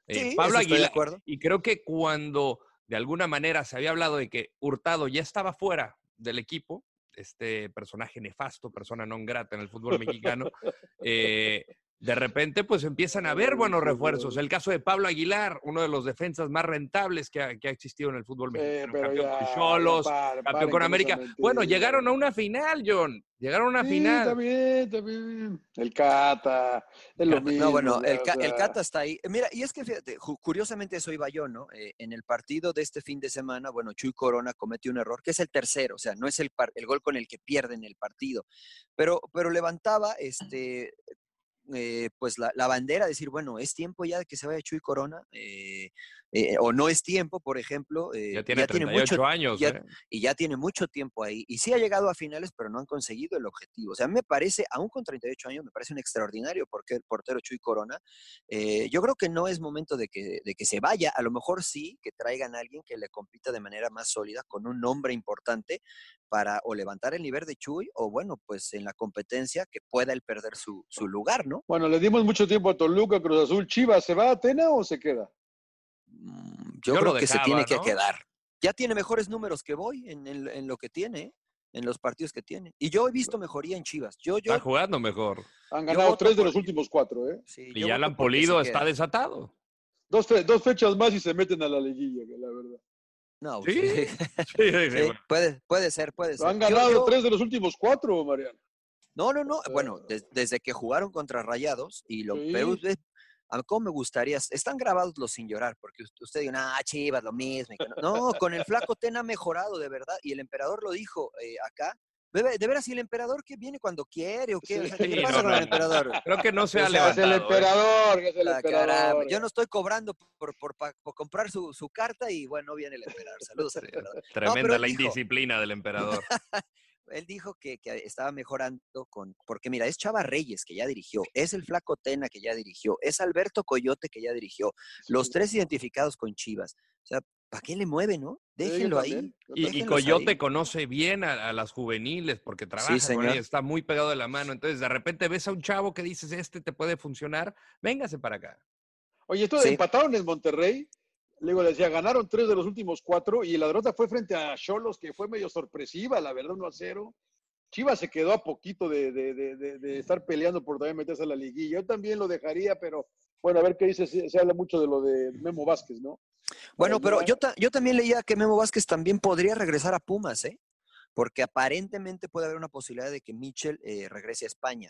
Eh, Sí, Pablo de Aguilar. acuerdo. Y creo que cuando de alguna manera se había hablado de que Hurtado ya estaba fuera del equipo, este personaje nefasto, persona non grata en el fútbol mexicano, eh, de repente pues empiezan a haber buenos refuerzos. El caso de Pablo Aguilar, uno de los defensas más rentables que ha, que ha existido en el fútbol mexicano. campeón ya, con Cholos, campeón con América. Bueno, llegaron a una final, John. Llegaron a una Sí, final. Está bien, está bien. El Cata, es lo mismo. No, bueno, el, Ca- el Cata está ahí. Mira, y es que fíjate, curiosamente eso iba yo, ¿no? Eh, en el partido de este fin de semana, bueno, Chuy Corona cometió un error, que es el tercero, o sea, no es el, par- el gol con el que pierden el partido, pero, pero levantaba este, eh, pues la, la bandera, decir, bueno, es tiempo ya de que se vaya Chuy Corona, eh, eh, o no es tiempo, por ejemplo. eh, Ya tiene 38 mucho, años, ya- ¿eh? y ya tiene mucho tiempo ahí. Y sí ha llegado a finales, pero no han conseguido el objetivo. O sea, me parece, aún con 38 años, me parece un extraordinario porque el portero Chuy Corona. Eh, yo creo que no es momento de que, de que se vaya. A lo mejor sí que traigan a alguien que le compita de manera más sólida, con un nombre importante, para o levantar el nivel de Chuy, o bueno, pues en la competencia que pueda él perder su, su lugar, ¿no? Bueno, le dimos mucho tiempo a Toluca, Cruz Azul, Chivas. ¿Se va a Atena o se queda? Mm, Yo, Yo creo que se tiene que ¿no? quedar. Ya tiene mejores números que voy en, en- en lo que tiene, en los partidos que tiene. Y yo he visto mejoría en Chivas. Yo, yo, Está jugando mejor. Han ganado tres de los últimos cuatro, ¿eh? sí, Y ya lo han polido, está queda. desatado. Dos, fe- dos fechas más y se meten a la liguilla, la verdad. No, Sí, sí. Sí, sí, puede, puede ser, puede ser. Han ganado yo- tres de los últimos cuatro, Mariano. No, no, no. Bueno, des- desde que jugaron contra Rayados y lo Sí. es- a cómo me gustaría, están grabados los sin llorar, porque us- usted dice, ah, Chivas, lo mismo. no". Con el flaco Ten ha mejorado, de verdad. Y el emperador lo dijo eh, acá. De, ve- de veras, ¿y el emperador que viene cuando quiere o qué? O sea, ¿Qué Sí, pasa no, con no, el emperador? Creo que no se ha O sea, Es el levantado. ¿eh? es el Ah, caramba, emperador. Yo no estoy cobrando por, por, pa- por comprar su, su carta y bueno, no viene el emperador. Saludos al emperador. Tremenda la dijo- indisciplina del emperador. Él dijo que, que estaba mejorando con, porque mira, es Chava Reyes que ya dirigió, es el Flaco Tena que ya dirigió, es Alberto Coyote que ya dirigió, los tres identificados con Chivas. O sea, ¿para qué le mueve, no? Sí, Déjenlo ahí. Y, Coyote ahí. conoce bien a, a las juveniles porque trabaja con señor. ellas, está muy pegado de la mano. Entonces, de repente ves a un chavo que dices, este te puede funcionar, véngase para acá. Oye, esto Sí. empataron en Monterrey. Luego le decía, ganaron tres de los últimos cuatro y la derrota fue frente a Cholos, que fue medio sorpresiva, la verdad, 1 a 0. Chivas se quedó a poquito de, de- de- de- de estar peleando por también meterse a la liguilla. Yo también lo dejaría, pero bueno, a ver qué dice. Se, se habla mucho de lo de Memo Vázquez, ¿no? Bueno, pero yo, ta- yo también leía que Memo Vázquez también podría regresar a Pumas, ¿eh? Porque aparentemente puede haber una posibilidad de que Mitchell eh, regrese a España.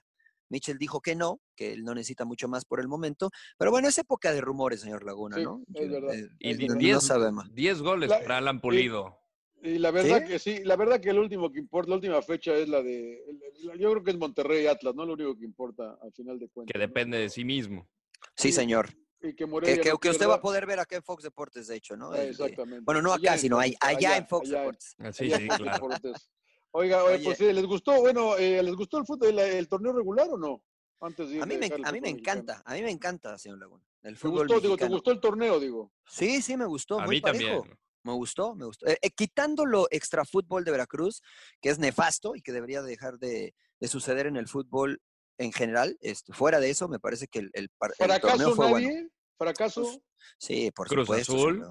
Mitchell dijo que no, que él no necesita mucho más por el momento, pero bueno, es época de rumores, señor Laguna, Sí, ¿no? es verdad. eh, Y Es di- verdad. no 10 sabemos. 10 goles La- para Alan Pulido. Y la verdad ¿Sí? que sí, la verdad que el último que importa, la última fecha es la de, yo creo que es Monterrey Atlas, no lo único que importa al final de cuentas. que ¿no? depende de sí mismo. Sí, Sí, señor. Y que Que, que- que usted va a poder ver acá en Fox Deportes, de hecho, ¿no? De- Exactamente. bueno, no acá, sino allá en Fox allá Deportes. Ah, Sí, allá sí, claro. Oiga, oye, Oye. pues sí, ¿les gustó? Bueno, eh, ¿les gustó el fútbol, el, el torneo regular o no? Antes de ir A mí, me, a mí me encanta, a mí me encanta, señor Laguna. El ¿Te gustó, digo, ¿te mexicano. gustó el torneo, digo? Sí, sí, me gustó. A muy mí parejo. también. Me gustó, me gustó. Eh, eh, quitando lo extra fútbol de Veracruz, que es nefasto y que debería dejar de, de suceder en el fútbol en general, este, fuera de eso, me parece que el, el, torneo ¿Fracaso fue nadie? bueno. ¿Fracaso? Pues, Sí, por Cruz supuesto. Azul.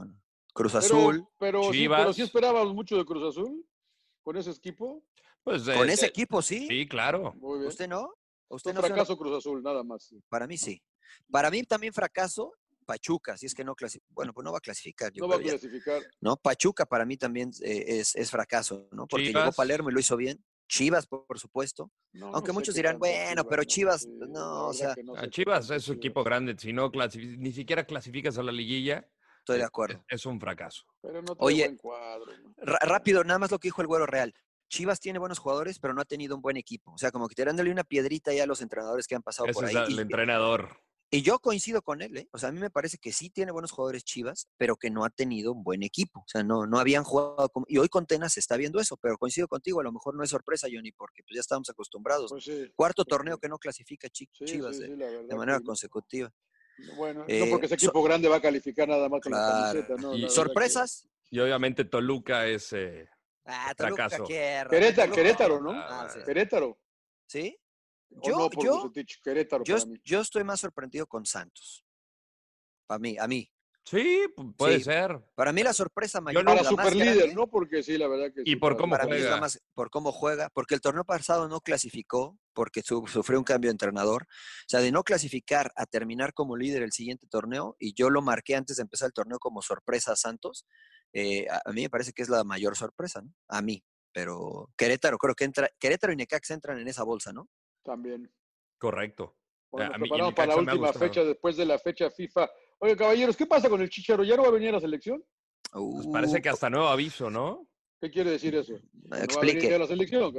Cruz pero, Azul. pero, sí, pero Chivas. sí esperábamos mucho de Cruz Azul con ese equipo. Pues, Con eh, ese eh, equipo, sí. Sí, claro. Muy bien. ¿Usted no? ¿Usted Un no suena- fracaso Cruz Azul, nada más. sí. Para mí sí. Para mí también fracaso Pachuca, si es que no clasifica. Bueno, pues no va a clasificar. Yo No va a ya, clasificar. ¿no? Pachuca para mí también eh, es, es fracaso, ¿no? Porque llegó Chivas. Palermo y lo hizo bien. Chivas, por, por supuesto. No, Aunque no sé muchos dirán, bueno, pero. Chivas, Sí, no, o sea, que no sé A qué Chivas es su Chivas. equipo grande. Si no ni siquiera clasificas a la liguilla, estoy de es- acuerdo. Es, es un fracaso. Pero no Oye, buen cuadro. rápido, nada más lo que dijo el Güero Real. Chivas tiene buenos jugadores, pero no ha tenido un buen equipo. O sea, como que tirándole una piedrita ya a los entrenadores que han pasado Ese por es ahí. el Y- entrenador. Y yo coincido con él, ¿eh? O sea, a mí me parece que sí tiene buenos jugadores Chivas, pero que no ha tenido un buen equipo. O sea, no, no habían jugado como... Y hoy con Tena se está viendo eso, pero coincido contigo, a lo mejor no es sorpresa, Johnny, porque pues ya estábamos acostumbrados. Pues sí, Cuarto pues torneo sí. que no clasifica Chivas sí, de, manera consecutiva. Bueno, Eh, no porque ese so- equipo grande va a calificar nada más con la camiseta, ¿no? Y- La verdad que- ¿Sorpresas? Y obviamente Toluca es... eh, Ah, Toluca, Fracaso. Querétaro, Toluca. Querétaro, ¿no? Ah, sí. Querétaro. ¿Sí? Yo, no, por yo, Bucetich, Querétaro yo, yo estoy más sorprendido con Santos. A mí, a mí. Sí, pu- puede Sí. ser. Para mí la sorpresa mayor Para la más superlíder, grande, ¿no? Porque sí, la verdad que Y sí, por para- cómo para mí es la juega. más por cómo juega, porque el torneo pasado no clasificó, porque su- sufrió un cambio de entrenador. O sea, de no clasificar a terminar como líder el siguiente torneo, y yo lo marqué antes de empezar el torneo como sorpresa a Santos, eh, a, a mí me parece que es la mayor sorpresa, ¿no? A mí. Pero Querétaro, creo que entra, Querétaro y Necaxa entran en esa bolsa, ¿no? También. Correcto. Bueno, A mí- para la última fecha, después de la fecha FIFA. Oye, caballeros, ¿qué pasa con el Chicharo? ¿Ya no va a venir a la selección? Pues parece que hasta nuevo aviso, ¿no? ¿Qué quiere decir eso? ¿No va a venir a la selección?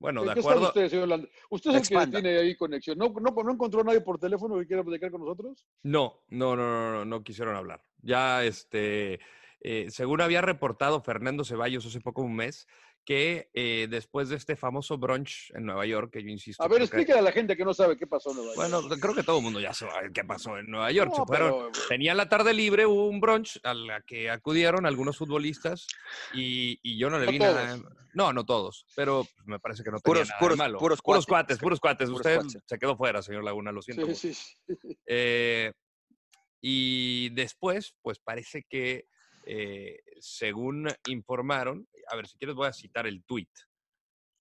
Bueno, ¿En de acuerdo. usted, señor Land- Usted es el Expanda. que tiene ahí conexión. ¿No, no, no encontró a nadie por teléfono que quiera platicar con nosotros? No, no, no, no, no, no quisieron hablar. Ya, este, eh, según había reportado Fernando Ceballos hace poco un mes, que eh, después de este famoso brunch en Nueva York, que yo insisto. A ver, creo que- a la gente que no sabe qué pasó en Nueva York. Bueno, creo que todo el mundo ya sabe qué pasó en Nueva York. No, pero- Tenían la tarde libre, hubo un brunch a la que acudieron algunos futbolistas y, y yo no le No vi nada. todos. No, no todos, pero me parece que no tenía Puros- nada puros- de malo. puros cuates, cuates. puros cuates. Puros Usted cuates. se quedó fuera, señor Laguna, lo siento. Sí, sí, sí. Eh, y después, pues parece que, eh, según informaron, a ver, si quieres voy a citar el tuit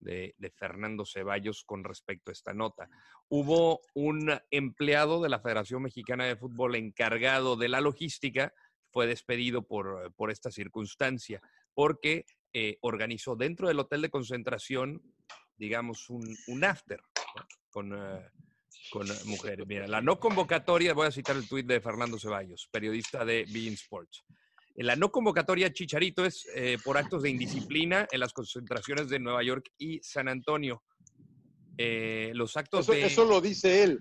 de, Fernando Ceballos con respecto a esta nota. Hubo un empleado de la Federación Mexicana de Fútbol encargado de la logística, fue despedido por, por esta circunstancia, porque eh, organizó dentro del hotel de concentración, digamos, un, after con, eh, con mujeres. Mira, la no convocatoria, voy a citar el tuit de Fernando Ceballos, periodista de Bein Sports. En la no convocatoria Chicharito es eh, por actos de indisciplina en las concentraciones de Nueva York y San Antonio. Eh, los actos Eso, de... eso lo dice él,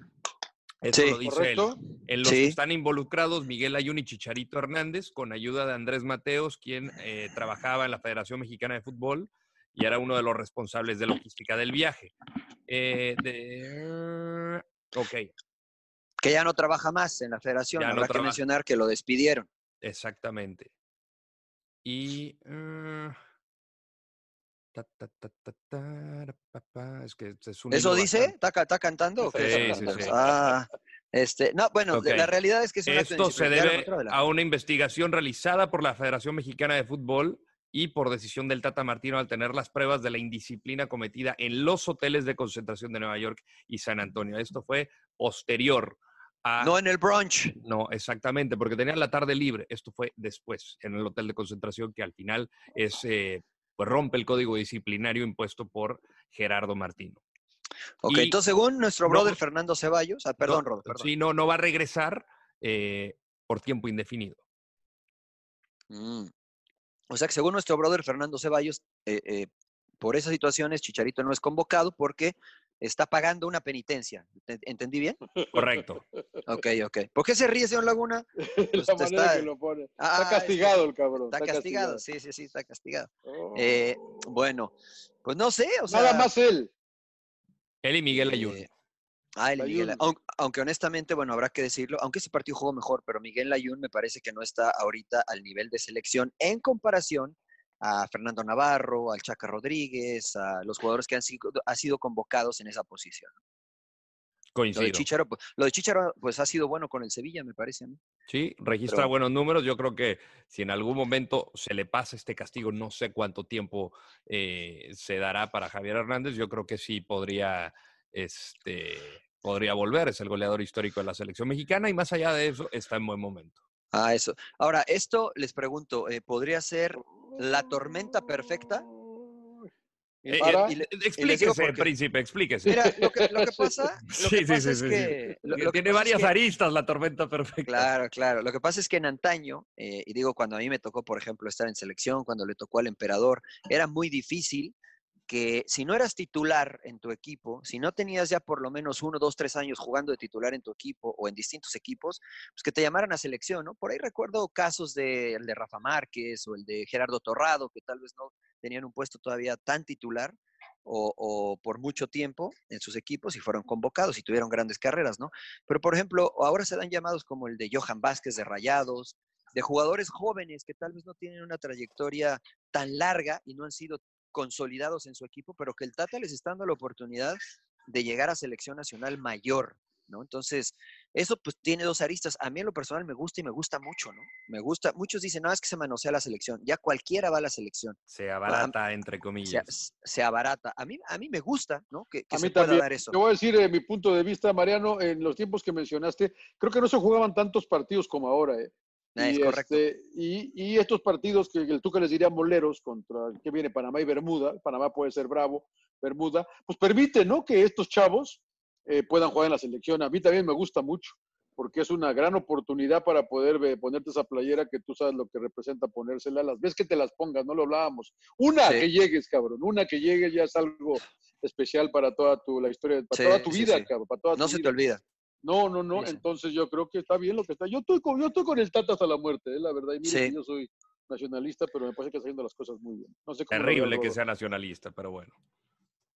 eso Sí. lo dice él. En los Sí. que están involucrados Miguel Ayun y Chicharito Hernández, con ayuda de Andrés Mateos, quien eh, trabajaba en la Federación Mexicana de Fútbol y era uno de los responsables de logística del viaje. Eh, de- Ok, que ya no trabaja más en la federación. Ya no Habrá que mencionar que lo despidieron. Exactamente. Y... ta, ta, ta, ta, tara, pa, pa, Es que es un ¿Eso dice? bastante- ¿Está, ca- está cantando? Sí, sí, sí. Ah, este, no, bueno, la realidad es que es un acto Esto se debe contra de la- a una investigación realizada por la Federación Mexicana de Fútbol y por decisión del Tata Martino al tener las pruebas de la indisciplina cometida en los hoteles de concentración de Nueva York y San Antonio. Esto fue posterior a... No en el brunch. No, exactamente, porque tenían la tarde libre. Esto fue después, en el hotel de concentración, que al final es, eh, pues rompe el código disciplinario impuesto por Gerardo Martino. Ok, Y- entonces según nuestro no- brother Fernando Ceballos, ah, perdón, No, Rodo, perdón. Sí, no, no va a regresar eh, por tiempo indefinido. Mm. O sea que según nuestro brother Fernando Ceballos, eh, por esas situaciones Chicharito no es convocado porque está pagando una penitencia. ¿Ent- ¿Entendí bien? Correcto. Ok, ok. ¿Por qué se ríe, señor Laguna? Pues la te manera está- que lo pone. Ah, está es que castigado el cabrón. Está castigado, sí, sí, sí, está castigado. Oh. Eh, bueno, pues no sé, o sea... Nada más él. Él y Miguel Ayun. Eh, ah, el Layún. Miguel, aun- aunque, honestamente, bueno, habrá que decirlo, aunque ese partido jugó mejor, pero Miguel Layún me parece que no está ahorita al nivel de selección en comparación a Fernando Navarro, al Chaca Rodríguez, a los jugadores que han sido, ha sido convocados en esa posición. Lo de Coincido. Chicharo, pues, lo de Chicharo, pues ha sido bueno con el Sevilla, me parece. ¿no? Sí, registra Pero- buenos números. Yo creo que si en algún momento se le pasa este castigo, no sé cuánto tiempo eh, se dará para Javier Hernández. Yo creo que sí podría, este, podría volver. Es el goleador histórico de la selección mexicana y más allá de eso, está en buen momento. Ah, eso. Ahora, esto les pregunto, eh, ¿podría ser la tormenta perfecta? Eh, eh, y le- explíquese, príncipe, explíquese. Mira, lo que, lo que pasa, lo Sí, que sí, pasa sí, es sí, sí. que... lo- Tiene varias que- aristas la tormenta perfecta. Claro, claro. Lo que pasa es que en antaño, eh, y digo, cuando a mí me tocó, por ejemplo, estar en selección, cuando le tocó al emperador, era muy difícil que si no eras titular en tu equipo, si no tenías ya por lo menos uno, dos, tres años jugando de titular en tu equipo o en distintos equipos, pues que te llamaran a selección, ¿no? Por ahí recuerdo casos de, de Rafa Márquez o el de Gerardo Torrado, que tal vez no tenían un puesto todavía tan titular o, o por mucho tiempo en sus equipos y fueron convocados y tuvieron grandes carreras, ¿no? Pero, por ejemplo, ahora se dan llamados como el de Johan Vázquez de Rayados, de jugadores jóvenes que tal vez no tienen una trayectoria tan larga y no han sido consolidados en su equipo, pero que el Tata les está dando la oportunidad de llegar a selección nacional mayor, ¿no? Entonces, eso pues tiene dos aristas. A mí en lo personal me gusta y me gusta mucho, ¿no? Me gusta, muchos dicen, no, es que se manosea la selección, ya cualquiera va a la selección, Se abarata, entre se, comillas. se abarata. A mí, a mí me gusta, ¿no? Que, que A se mí pueda también. dar eso. Te voy a decir eh, mi punto de vista, Mariano, en los tiempos que mencionaste, creo que no se jugaban tantos partidos como ahora. eh. Ah, es y, correcto. este, y, y estos partidos que el Tuca les diría moleros contra que viene Panamá y Bermuda, Panamá puede ser bravo, Bermuda, pues permite, ¿no? Que estos chavos eh, puedan jugar en la selección. A mí también me gusta mucho, porque es una gran oportunidad para poder eh, ponerte esa playera que tú sabes lo que representa ponérsela. Las veces que te las pongas, no lo hablábamos. Una Sí. que llegues, cabrón, una que llegue ya es algo especial para toda tu, la historia, para Sí, toda tu vida, sí. cabrón, para toda No tu se te vida. olvida. No, no, no. Entonces yo creo que está bien lo que está. Yo estoy con, yo estoy con el Tata hasta la muerte, eh, la verdad. Y mire Sí. que yo soy nacionalista, pero me parece que está haciendo las cosas muy bien. No sé cómo Terrible que sea nacionalista, pero bueno.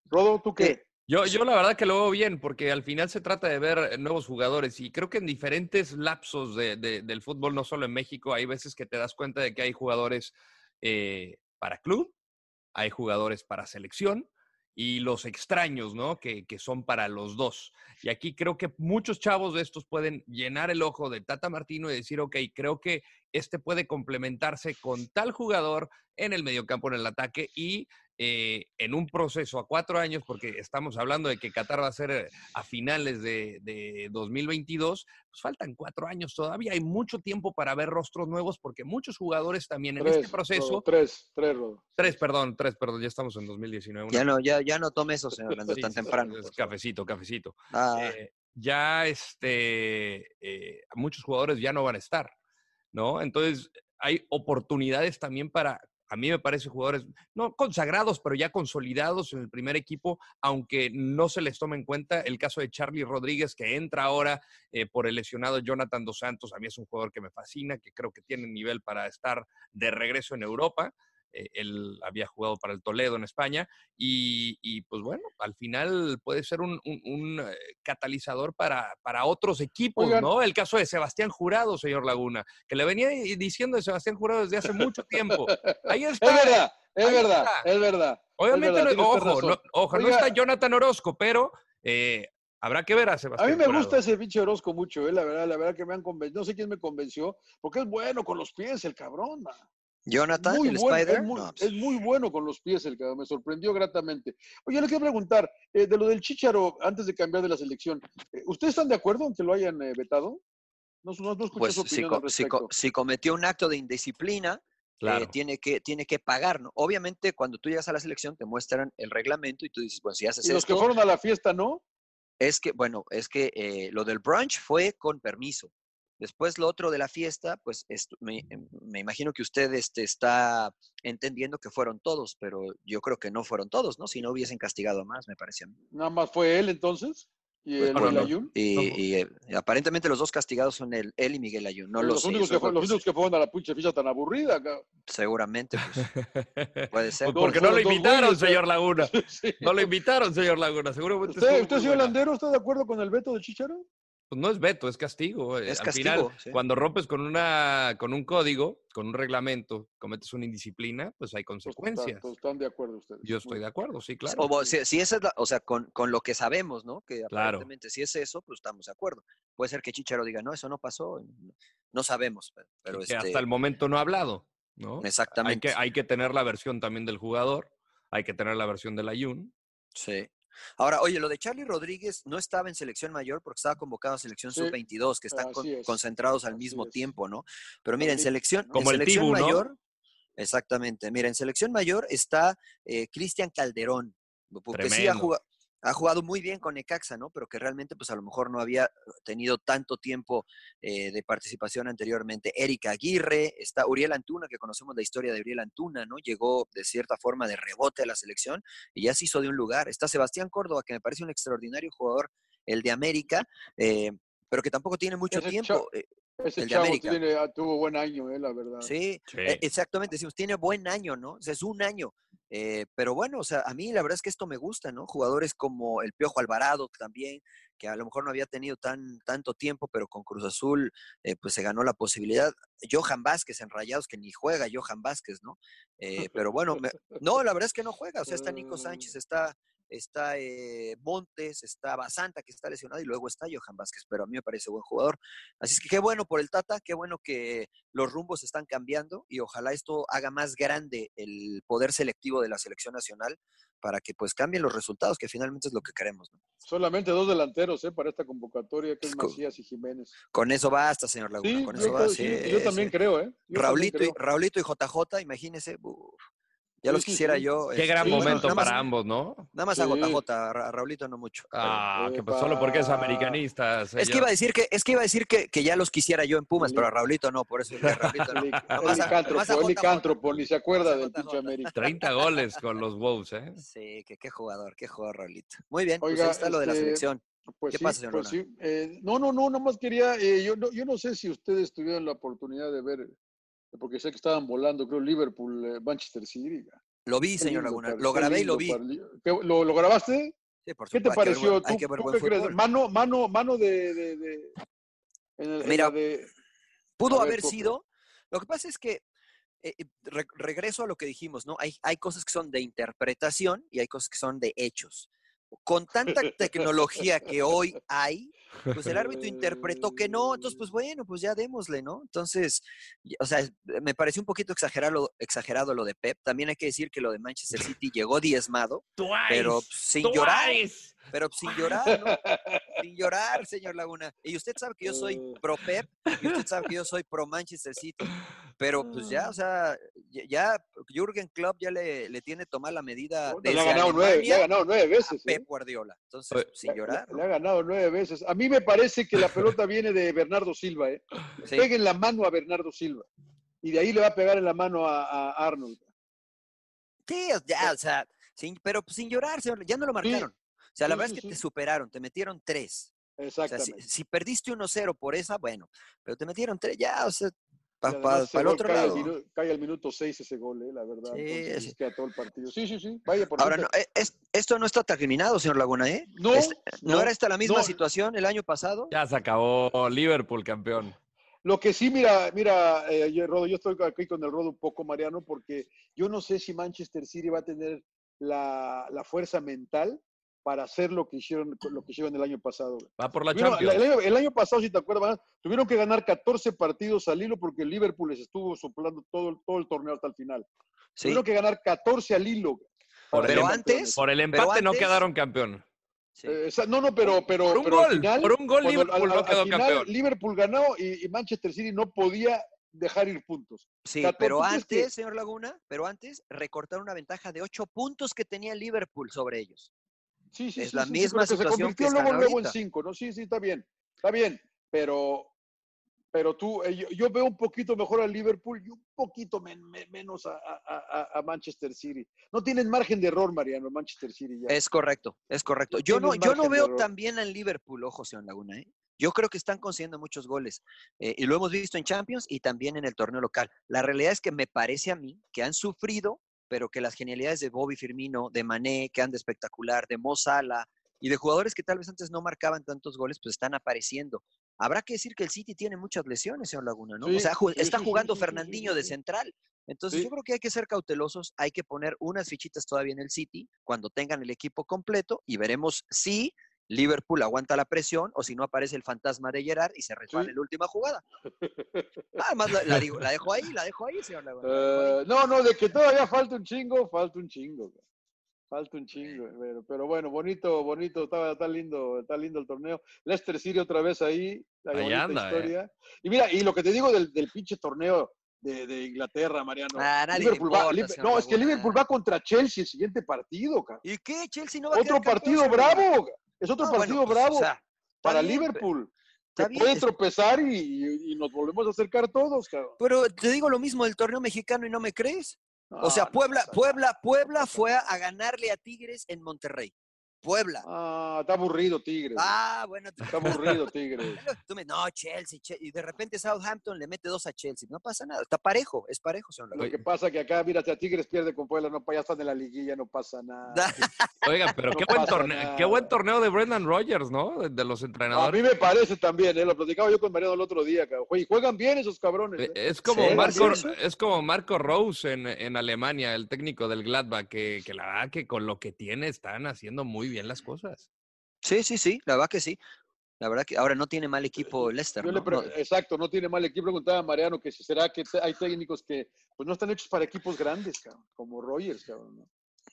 Rodo, ¿tú qué? Yo, yo la verdad que lo veo bien, porque al final se trata de ver eh, nuevos jugadores y creo que en diferentes lapsos de- de- del fútbol, no solo en México, hay veces que te das cuenta de que hay jugadores eh, para club, hay jugadores para selección y los extraños, ¿no? Que, que son para los dos. Y aquí creo que muchos chavos de estos pueden llenar el ojo de Tata Martino y decir, ok, creo que este puede complementarse con tal jugador en el mediocampo, en el ataque y eh, en un proceso a cuatro años, porque estamos hablando de que Qatar va a ser eh, a finales de, de 2022, pues faltan cuatro años todavía. Hay mucho tiempo para ver rostros nuevos, porque muchos jugadores también en Tres, este proceso, Rodo, tres, tres, Rodo. tres, perdón, tres, perdón, ya estamos en 2019. Ya una- no, ya, ya no tome eso, señor Orlando, Sí, tan temprano. cafecito, cafecito. Ah, Eh, ya este, eh, muchos jugadores ya no van a estar, ¿no? Entonces, hay oportunidades también para, a mí me parece, jugadores no consagrados, pero ya consolidados en el primer equipo, aunque no se les tome en cuenta el caso de Charlie Rodríguez, que entra ahora eh, por el lesionado Jonathan Dos Santos. A mí es un jugador que me fascina, que creo que tiene nivel para estar de regreso en Europa. Eh, él había jugado para el Toledo en España y, y, pues bueno, al final puede ser un, un- un, eh, catalizador para, para otros equipos, Oigan. ¿no? El caso de Sebastián Jurado, señor Laguna, que le venía di- diciendo de Sebastián Jurado desde hace mucho tiempo. Ahí Es está. verdad, es verdad, está. es verdad. Obviamente, es verdad, no- ojo, no, ojo, no está Jonathan Orozco, pero eh, habrá que ver a A Sebastián mí me Jurado. gusta ese pinche Orozco mucho, eh, la verdad, la verdad que me han convencido. No sé quién me convenció, porque es bueno con los pies el cabrón. man. Jonathan, muy el bueno, Spider. Es muy, no, pues, es muy bueno con los pies el cabrón, me sorprendió gratamente. Oye, le quiero preguntar, eh, de lo del Chicharo, antes de cambiar de la selección, eh, ¿ustedes están de acuerdo en que lo hayan eh, vetado? No, no, no pues su si, opinión co- al si co- respecto. si cometió un acto de indisciplina, eh, Claro. tiene, que, tiene que pagar, ¿no? Obviamente, cuando tú llegas a la selección, te muestran el reglamento y tú dices, bueno, si haces Y los que fueron a la fiesta, ¿no? es que, bueno, es que eh, lo del brunch fue con permiso. Después lo otro de la fiesta, pues esto- me, em, me imagino que usted este, está entendiendo que fueron todos, pero yo creo que no fueron todos, ¿no? Si no hubiesen castigado a más, me parece a mí. Nada más fue él entonces. Y Pues, el. Ayun. Y, y, eh, aparentemente los dos castigados son el, él y Miguel Ayun, no los, únicos que, fue- los únicos que fueron a la pinche fiesta tan aburrida. cabrón. Seguramente, pues, puede ser. Porque no lo invitaron, güeyes, señor Laguna. Sí. No lo invitaron, señor Laguna. Seguramente ¿Usted, usted señor. Landero, está de acuerdo con el veto de Chicharo? Pues no es veto, es castigo. Es Al castigo, final, sí. cuando rompes con una con un código, con un reglamento, cometes una indisciplina, pues hay Pues, consecuencias. está- pues, están de acuerdo ustedes. Yo estoy de acuerdo, sí, claro. O, si, si esa es la- o sea, con, con lo que sabemos, ¿no? Que Claro. aparentemente si es eso, pues estamos de acuerdo. Puede ser que Chicharo diga, no, eso no pasó. No, sabemos, pero, este, hasta el momento no ha hablado, ¿no? Hay exactamente. que, hay que tener la versión también del jugador, hay que tener la versión del Ayun. Sí. Ahora, oye, lo de Charlie Rodríguez no estaba en selección mayor porque estaba convocado a selección Sí, sub-22, que están con- así es, concentrados al así mismo es. tiempo, ¿no? Pero mira, en selección. Como en el selección Tibu, ¿no? mayor, exactamente. Mira, en selección mayor está eh, Cristian Calderón, porque sí ha jugado, ha jugado muy bien con Necaxa, ¿no? Pero que realmente, pues a lo mejor no había tenido tanto tiempo eh, de participación anteriormente. Erika Aguirre, está Uriel Antuna, que conocemos la historia de Uriel Antuna, ¿no? Llegó de cierta forma de rebote a la selección y ya se hizo de un lugar. Está Sebastián Córdoba, que me parece un extraordinario jugador, el de América, eh, pero que tampoco tiene mucho Ese tiempo. eh, Ese el de chavo América. tiene- ah, tuvo buen año, eh, la verdad. Sí, Sí. eh, exactamente, decimos, tiene buen año, ¿no? O sea, es un año. Eh, pero bueno, o sea, a mí la verdad es que esto me gusta, ¿no? Jugadores como el Piojo Alvarado también, que a lo mejor no había tenido tan, tanto tiempo, pero con Cruz Azul, eh, pues se ganó la posibilidad. Johan Vázquez en Rayados, que ni juega Johan Vázquez, ¿no? Eh, pero bueno, me- no, la verdad es que no juega. O sea, está Nico Sánchez, está, está eh, Montes, está Basanta, que está lesionado, y luego está Johan Vázquez, pero a mí me parece buen jugador. Así es que qué bueno por el Tata, qué bueno que los rumbos están cambiando y ojalá esto haga más grande el poder selectivo de la selección nacional para que pues cambien los resultados, que finalmente es lo que queremos. ¿no? Solamente dos delanteros, eh, para esta convocatoria, que es Macías y Jiménez. Con eso basta, señor Laguna, Sí, con yo, eso creo- basta. sí, yo también creo, ¿eh? Yo también Raulito, y. Raulito y JJ, imagínese, uf, ya los quisiera yo. Qué este, gran bueno, momento más- para ambos, ¿no? Nada más a Sí. JJ, a Ra- a Raulito no mucho. Ah, que pues solo porque es americanista. Es que iba a decir que, es que iba a decir que, que ya los quisiera yo en Pumas, Sí. pero a Raulito no, por eso dije a Raulito no. El, Nomás el a- licántropo, ni se acuerda del pinche América. 30 goles con los Wolves, ¿eh? Sí, que qué jugador, qué jugador Raulito. Muy bien, pues Oiga, ahí está lo de la este, selección. Pues ¿Qué sí, pasa, señor pues sí. Eh, no, no, no, nomás quería, eh, yo, no, yo no sé si ustedes tuvieron la oportunidad de ver, porque sé que estaban volando, creo, Liverpool, eh, Manchester City. Lo vi, señor Laguna. Lo grabé y lo vi. par- ¿Qué- ¿Lo, lo grabaste? Sí, por ¿Qué te supuesto, hay que ver pareció? Hay ¿Tú, que ver tú buen qué crees? Mano, mano, mano de... de, de- en el- en Mira, de- Pudo ver, haber sido. Lo que pasa es que, eh, eh, re- regreso a lo que dijimos, ¿no? Hay, hay cosas que son de interpretación y hay cosas que son de hechos. Con tanta tecnología que hoy hay, pues el árbitro interpretó que no, entonces pues bueno, pues ya démosle, ¿no? Entonces, o sea, me pareció un poquito exagerado, exagerado lo de Pep. También hay que decir que lo de Manchester City llegó diezmado, pero sin llorar, pero sin llorar, ¿no? Sin llorar, señor Laguna. Y usted sabe que yo soy Eh. pro Pep y usted sabe que yo soy pro Manchester City. Pero pues ya, o sea, ya, Jürgen Klopp ya le, le tiene tomar la medida Puta, le, ha ganado nueve, le ha ganado nueve veces. ¿eh? Pep Guardiola. Entonces, Oye, sin llorar. Le, ha ganado nueve veces. A mí me parece que la pelota viene de Bernardo Silva, ¿eh? Sí. Pegue en la mano a Bernardo Silva. Y de ahí le va a pegar en la mano a, a Arnold. Sí, ya, o sea, sin, pero pues, sin llorar, señor, ya no lo marcaron. O sea, la Sí, verdad sí, es que te superaron, te metieron tres. O sea, si, Exactamente. si perdiste 1-0 por esa, bueno, pero te metieron tres, ya, o sea, para el otro cae al lado. minu- cae al minuto seis ese gol, ¿eh? la verdad. Sí, Entonces, sí. es que a todo el partido. Sí, sí, sí. Vaya por Ahora, no, eh, es- esto no está terminado, señor Laguna, ¿eh? No, Es- ¿No, no, era esta la misma no. situación el año pasado? Ya se acabó Liverpool, campeón. Lo que sí, mira, mira, eh, yo, Rodo, yo estoy aquí con el Rodo un poco, Mariano, porque yo no sé si Manchester City va a tener la, la fuerza mental para hacer lo que hicieron, lo que hicieron el año pasado. Va por la Tuvieron- Champions. el, año, el año pasado, si te acuerdas, tuvieron que ganar 14 partidos al hilo porque el Liverpool les estuvo soplando todo, el- todo el torneo hasta el final. Sí. Tuvieron que ganar 14 al hilo. Por Pero antes- campeones. Por el empate no quedaron campeón. Sí. Eh, no, no, pero, pero, Por un pero al gol, final, por un gol cuando al- Liverpool al- no quedó al final, campeón. Liverpool ganó y, y Manchester City no podía dejar ir puntos. Sí, 14, pero ¿tú crees antes, que- señor Laguna, pero antes recortaron una ventaja de 8 puntos que tenía Liverpool sobre ellos. Sí, sí, Es sí, la sí, misma pero que se situación que convirtió luego, luego en cinco, ¿no? Sí, sí, está bien, está bien, pero, pero tú, eh, yo, yo veo un poquito mejor al Liverpool y un poquito men- me- menos a, a- a- a Manchester City. No tienen margen de error, Mariano, Manchester City ya. Es correcto, es correcto. Yo no, yo no veo tan bien al Liverpool, ojo, señor Laguna. ¿eh? Yo creo que están consiguiendo muchos goles. eh, y lo hemos visto en Champions y también en el torneo local. La realidad es que me parece a mí que han sufrido, pero que las genialidades de Bobby Firmino, de Mané, que anda espectacular, de Mo Salah, y de jugadores que tal vez antes no marcaban tantos goles, pues están apareciendo. Habrá que decir que el City tiene muchas lesiones, señor Laguna, ¿no? Sí, o sea, ju- sí, está jugando sí, Fernandinho de central. Entonces yo creo que hay que ser cautelosos, hay que poner unas fichitas todavía en el City cuando tengan el equipo completo y veremos si Liverpool aguanta la presión o si no aparece el fantasma de Gerard y se resbala Sí. en la última jugada. Nada más la, la digo, la dejo ahí, la dejo ahí, señor dejo ahí. Eh, no, no, de que todavía falta un chingo, falta un chingo. Falta un chingo, pero, pero bueno, bonito, bonito, está, está lindo, está lindo el torneo. Leicester City otra vez ahí, la Ahí bonita anda, eh. historia. Y mira, y lo que te digo del, del pinche torneo de, de Inglaterra, Mariano. Ah, Liverpool va- importa, Liver- señor no, es que. Liverpool va contra Chelsea el siguiente partido, cara. ¿Y qué? Chelsea no va a Otro partido bravo, es otro No, partido bueno, pues, bravo o sea, para bien, Liverpool. bien, puede tropezar y, y- y nos volvemos a acercar todos, cabrón. Pero te digo lo mismo del torneo mexicano y no me crees. O sea, no Puebla. Puebla, Puebla fue a, a ganarle a Tigres en Monterrey. Puebla. Ah, está aburrido, Tigres. Ah, bueno. tú- Está aburrido, Tigres. tú me- no, Chelsea, Che- y de repente Southampton le mete dos a Chelsea. No pasa nada. Está parejo, es parejo, señor Lo que pasa que acá, mira, si a Tigres pierde con Puebla, no, ya están en la liguilla, no pasa nada. Oiga, pero No qué, buen torneo, nada. qué buen torneo de Brendan Rodgers, ¿no? De, de los A entrenadores. mí me parece también, ¿eh? lo platicaba yo con Mariano el otro día, cabrón. Jue- Juegan bien esos cabrones. Eh, ¿eh? Es como, Sí, Marco, es como Marco Rose en, en Alemania, el técnico del Gladbach, que, que la verdad que con lo que tiene están haciendo muy bien las cosas. Sí, sí, sí, la verdad que sí. La verdad que ahora no tiene mal equipo Leicester. ¿no? Exacto, no tiene mal equipo. Preguntaba a Mariano que si será que hay técnicos que pues no están hechos para equipos grandes, cabrón, como Rogers, cabrón. ¿no?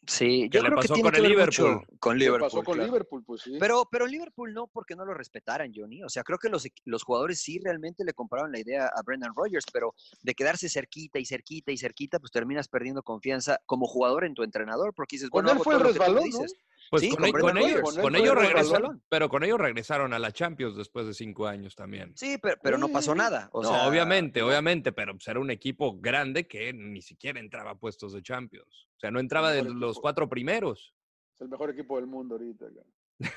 sí, ¿Qué yo creo que pasó tiene con que el ver mucho Liverpool? con ¿Qué Liverpool. pasó con claro. Liverpool? Pues sí. Pero, pero Liverpool no, porque no lo respetaran, Johnny. O sea, creo que los, los jugadores sí realmente le compraron la idea a Brendan Rodgers, pero de quedarse cerquita y cerquita y cerquita, pues terminas perdiendo confianza como jugador en tu entrenador, porque dices, Con bueno, él hago fue el todo lo que tú me resbalón, ¿no? Pues Sí, con, con e- con ellos. Con ellos regresaron, pero con ellos regresaron a la Champions después de cinco años también. Sí, pero, pero no pasó nada. O no, sea, obviamente, no. obviamente, pero pues era un equipo grande que ni siquiera entraba a puestos de Champions. O sea, no entraba de los equipo. cuatro primeros. Es el mejor equipo del mundo ahorita.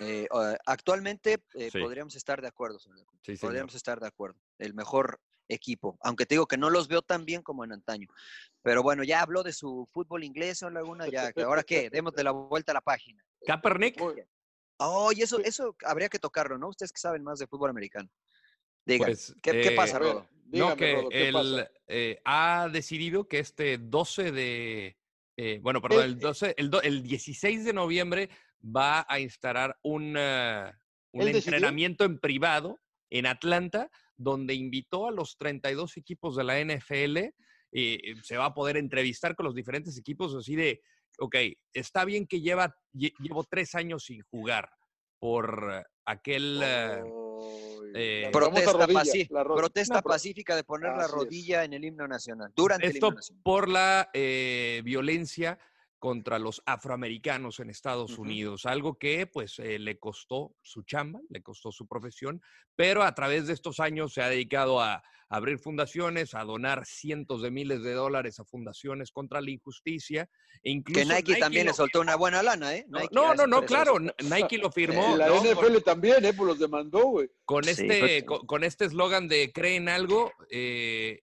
Eh, eh, actualmente eh, Sí. podríamos estar de acuerdo, señor. podríamos estar de acuerdo. El mejor equipo, aunque te digo que no los veo tan bien como en antaño. Pero bueno, ya habló de su fútbol inglés, señor Laguna, ya, que ¿ahora qué? Démosle la vuelta a la página. Kaepernick, Oh, y eso, eso habría que tocarlo, ¿no? Ustedes que saben más de fútbol americano. Digan, pues, ¿qué, qué eh, pasa, Rodo? dígame, no, que Rodo, ¿qué él pasa? eh, ha decidido que este 12 de, eh, bueno, perdón, el 12, el, do- el 16 de noviembre va a instalar un, eh, un ¿Él decidió? entrenamiento en privado en Atlanta, donde invitó a los 32 equipos de la NFL. eh, se va a poder entrevistar con los diferentes equipos así de, ok, está bien que lleva, lle- llevo tres años sin jugar por eh, aquel... eh, eh, Protesta, rodilla, paci- la ro- protesta No, pero- pacífica de poner la es. rodilla en el himno nacional, durante el Esto himno nacional. por la eh, violencia contra los afroamericanos en Estados. Unidos, algo que pues eh, le costó su chamba, le costó su profesión, pero a través de estos años se ha dedicado a abrir fundaciones, a donar cientos de miles de dólares a fundaciones contra la injusticia. E incluso Que Nike, también lo le soltó una buena lana, ¿eh? No, Nike no, no, claro, Nike lo firmó. la ¿no? NFL también, ¿eh? Pues los demandó, güey. con Sí, este pues, co- con, este eslogan de cree en algo, eh,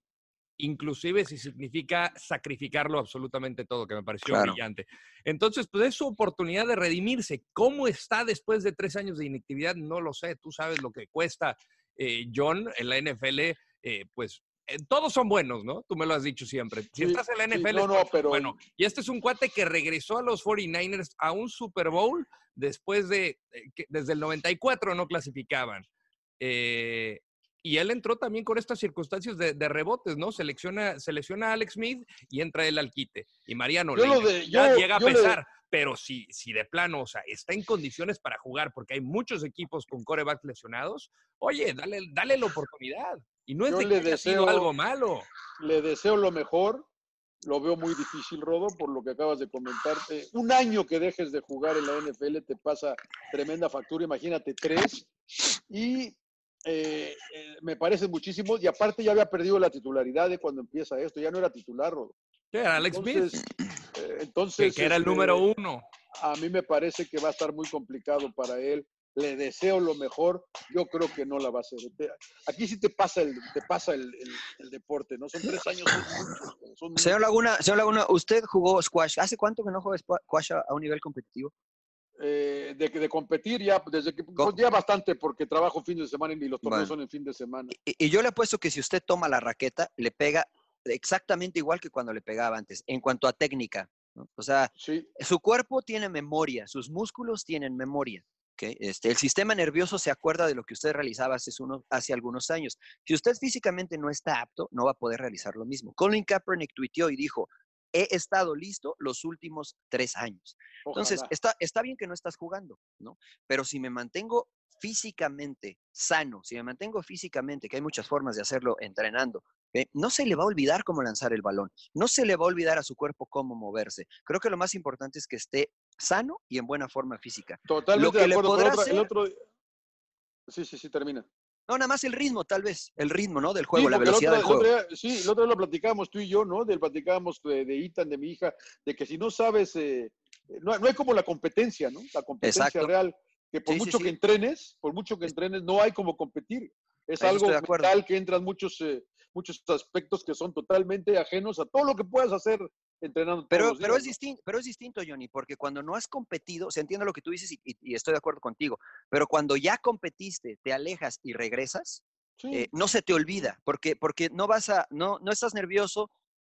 inclusive si significa sacrificarlo absolutamente todo, que me pareció Claro. brillante. Entonces, pues es su oportunidad de redimirse. ¿Cómo está después de tres años de inactividad? No lo sé. Tú sabes lo que cuesta eh, John en la NFL, eh, pues eh, todos son buenos, ¿no? Tú me lo has dicho siempre. Si Sí, estás en la sí, NFL, no, no, pero- bueno. Y este es un cuate que regresó a los 49ers a un Super Bowl después de eh, que desde el 94 no clasificaban. Eh, y él entró también con estas circunstancias de, de rebotes, ¿no? Selecciona, selecciona a Alex Smith y entra él al quite. Y Mariano Yo de- llega a le- pesar, pero si, si de plano, o sea, está en condiciones para jugar, porque hay muchos equipos con corebacks lesionados, oye, dale, dale la oportunidad. Y no es Yo de le que haya sido deseo- algo malo. Le deseo lo mejor. Lo veo muy difícil, Rodo, por lo que acabas de comentar. Eh, un año que dejes de jugar en la NFL te pasa tremenda factura, imagínate tres. Y eh, eh, me parece muchísimo. Y aparte ya había perdido la titularidad de cuando empieza esto. Ya no era titular, Rodo. Sí, era Alex Entonces, Smith, eh, que, entonces que era el este, número uno. a mí me parece que va a estar muy complicado para él. Le deseo lo mejor. Yo creo que no la va a hacer. Aquí sí te pasa el, te pasa el, el- el deporte, ¿no? Son tres años. son Señor Laguna, señor Laguna, usted jugó squash. ¿Hace cuánto que no juega squa- squash a un nivel competitivo? Eh, de, de competir ya, desde que, pues, ya bastante, porque trabajo fin de semana y los torneos Bueno. son en fin de semana. Y, y yo le apuesto que si usted toma la raqueta, le pega exactamente igual que cuando le pegaba antes, en cuanto a técnica. ¿no? O sea, Sí, su cuerpo tiene memoria, sus músculos tienen memoria. ¿ok? Este, el sistema nervioso se acuerda de lo que usted realizaba hace, unos- hace algunos años. Si usted físicamente no está apto, no va a poder realizar lo mismo. Colin Kaepernick tuiteó y dijo, he estado listo los últimos tres años. Entonces, está, está bien que no estás jugando, ¿no? Pero si me mantengo físicamente sano, si me mantengo físicamente, que hay muchas formas de hacerlo entrenando, ¿ok? no se le va a olvidar cómo lanzar el balón, no se le va a olvidar a su cuerpo cómo moverse. Creo que lo más importante es que esté sano y en buena forma física. Totalmente que de le podrá otra- el hacer- otro... Sí, sí, sí, termina. No, nada más el ritmo, tal vez, el ritmo, ¿no? Del Sí, juego, la el velocidad otro- del el juego. otro día- sí, el otro día lo platicábamos tú y yo, ¿no? Del platicábamos de, de Ethan, de mi hija, de que si no sabes, eh, no, no hay como la competencia, ¿no? La competencia Exacto. real, que por Sí, mucho sí. que entrenes, por mucho que entrenes, no hay como competir. Es Ahí algo mental que entran muchos, eh, muchos aspectos que son totalmente ajenos a todo lo que puedas hacer entrenando. todos Pero, los pero, días, es ¿no? distinto, pero es distinto, Johnny, porque cuando no has competido, se entiende lo que tú dices y, y- y estoy de acuerdo contigo, pero cuando ya competiste, te alejas y regresas, Sí. eh, no se te olvida, porque, porque no vas a, no, no estás nervioso,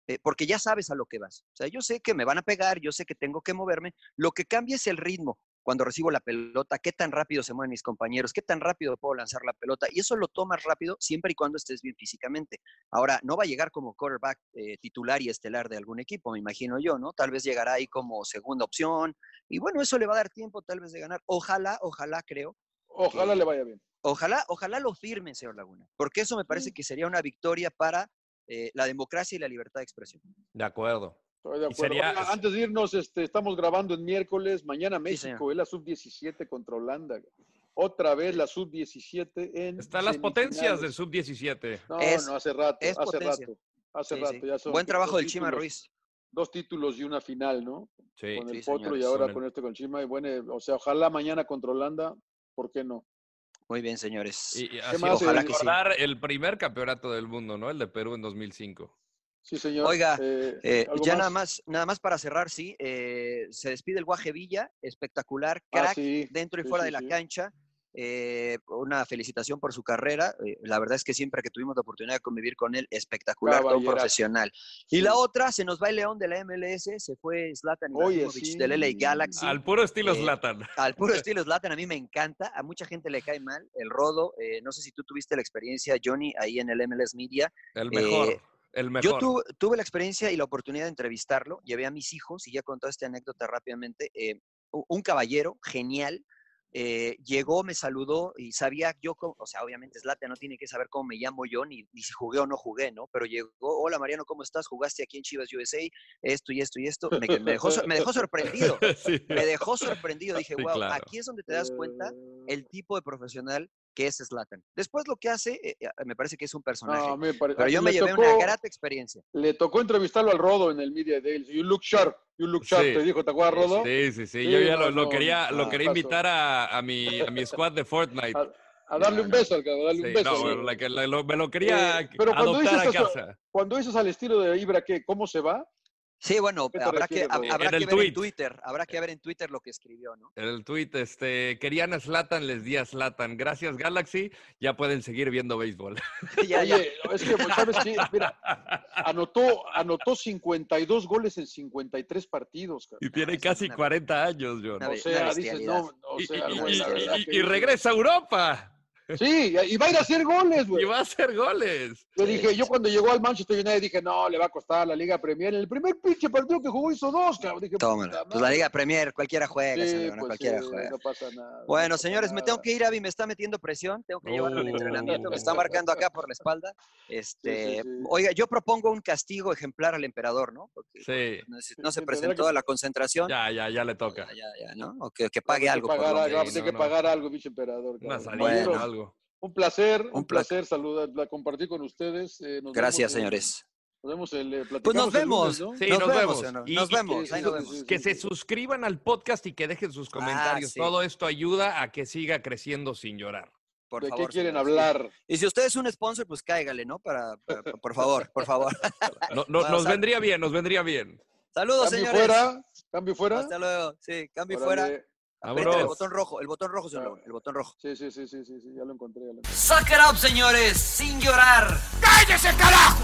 eh, porque ya sabes a lo que vas. O sea, yo sé que me van a pegar, yo sé que tengo que moverme, lo que cambia es el ritmo. Cuando recibo la pelota, qué tan rápido se mueven mis compañeros, qué tan rápido puedo lanzar la pelota, y eso lo tomas rápido siempre y cuando estés bien físicamente. Ahora, no va a llegar como quarterback eh, titular y estelar de algún equipo, me imagino yo, ¿no? Tal vez llegará ahí como segunda opción, y bueno, eso le va a dar tiempo tal vez de ganar. Ojalá, ojalá, creo, Ojalá que- le vaya bien. Ojalá, ojalá lo firme, señor Laguna, porque eso me parece que sería una victoria para eh, la democracia y la libertad de expresión. De acuerdo. Estoy de acuerdo. sería- Oiga, antes de irnos, este, estamos grabando en miércoles, mañana México, es la sub-17 contra Holanda. Otra vez la sub-17 en Están las potencias del semifinales. sub-17. No, Es- no, hace rato, es hace potencia. rato. Hace Sí, rato, sí. ya son Buen trabajo del Chima Ruiz. Dos títulos y una final, ¿no? Sí. Con el Sí, Potro y ahora con este con Chima. Y bueno, o sea, ojalá mañana contra Holanda, ¿por qué no? Muy bien, señores. Y, y así más, ojalá eh, que sí. recordar el primer campeonato del mundo, ¿no? El de Perú en 2005. Sí, señor. Oiga, Eh, Eh, ¿algo ya nada más, nada más para cerrar, sí, eh, se despide el Guaje Villa, espectacular, Ah, crack sí, dentro y sí, fuera sí, de la sí. cancha. eh, una felicitación por su carrera. eh, la verdad es que siempre que tuvimos la oportunidad de convivir con él, espectacular, todo profesional. Y Sí. la otra, se nos va el León de la MLS, se fue Zlatan Oye, Ibrahimovic sí. del LA Galaxy. Al puro estilo Eh, Zlatan. Al puro estilo Zlatan, a mí me encanta, a mucha gente le cae mal el rodo. eh, no sé si tú tuviste la experiencia, Johnny, ahí en el MLS Media. El mejor. El mejor. Yo tu- tuve la experiencia y la oportunidad de entrevistarlo, llevé a mis hijos y ya contó esta anécdota rápidamente. eh, un caballero genial, eh, llegó, me saludó y sabía yo, cómo- o sea, obviamente Zlatan no tiene que saber cómo me llamo yo, ni, ni si jugué o no jugué, ¿no? Pero llegó, hola Mariano, ¿cómo estás? ¿Jugaste aquí en Chivas USA? Esto y esto y esto. Me, me dejó, me dejó sorprendido, Sí. me dejó sorprendido. Dije, Sí, wow, claro. aquí es donde te das cuenta el tipo de profesional que es Zlatan. Después lo que hace, eh, eh, me parece que es un personaje. no, me pare- pero yo me llevé tocó- una grata experiencia. Le tocó entrevistarlo al Rodo en el Media Days. You look sharp, you look sharp, Sí. te dijo, ¿te acuerdas, Rodo? Sí, sí, sí. Sí, Yo ya no, lo, lo no, quería, lo quería invitar a, a mi, a mi squad de Fortnite. A, a darle No, un beso al cabrón, darle Sí, un beso. no, la que- la- lo- me lo quería Eh, pero cuando adoptar a dices eso- casa. Cuando dices al estilo de Ibra, ¿qué? ¿Cómo se va? Sí, bueno, ¿Qué te habrá que, habrá En el que ver en Twitter, habrá que ver en Twitter lo que escribió, ¿no? El tweet, este, querían a Slatan, les di a Slatan. Gracias, Galaxy. Ya pueden seguir viendo béisbol. Ya, ya. Oye, es que, pues, ¿sabes qué? Mira, anotó, anotó 52 goles en 53 partidos. cabrón. Y tiene es casi una- 40 años, John. una O sea, dices, no, o sea, y- y- y- que- y regresa a Europa. Sí, y va a ir a hacer goles, güey. Y va a hacer goles. Yo dije, yo cuando llegó al Manchester United dije, no, le va a costar la Liga Premier. En el primer pinche partido que jugó hizo dos, cabrón. Dije, puta Pues la. Liga Premier, cualquiera juega, Sí, señor, pues, cualquiera sí, juega. no pasa nada. Bueno, no pasa señores, me tengo que ir, Avi, me está metiendo presión, tengo que llevarlo al Oh. entrenamiento, me está marcando acá por la espalda. Este, sí. Oiga, yo propongo un castigo ejemplar al emperador, ¿no? Porque Sí. no se, no presentó que- a la concentración. Ya, ya, ya le toca. Ya, ya, ya, ¿no? O que, que pague algo. pagar tiene que pagar algo, pinche emperador. Una salida algo. Un placer, un, Un placer. placer saludar, la- compartir con ustedes. eh, nos Gracias, vemos, señores. Nos vemos el, eh, Pues nos el vemos. lunes, ¿no? Sí, Nos nos, vemos, vemos. señor. Y- Nos y- vemos, sí, ahí sí, nos sí, vemos. sí. Que se suscriban al podcast y que dejen sus comentarios. Ah, sí. Todo esto ayuda a que siga creciendo sin llorar. Por ¿De favor, qué quieren hablar? Y si usted es un sponsor, pues cáigale, ¿no? Para, para- por favor, por favor. No- no- Vamos nos vendría bien, nos vendría bien. Saludos, Cambio señores. fuera, cambio fuera. Hasta luego. Sí, cambio Órale. fuera. El botón rojo, el botón rojo, señor Laguna, el botón rojo. Sí, sí, sí, sí, sí, sí, ya lo encontré. Ya lo encontré. Suck it up, señores, sin llorar. ¡Cállese, carajo!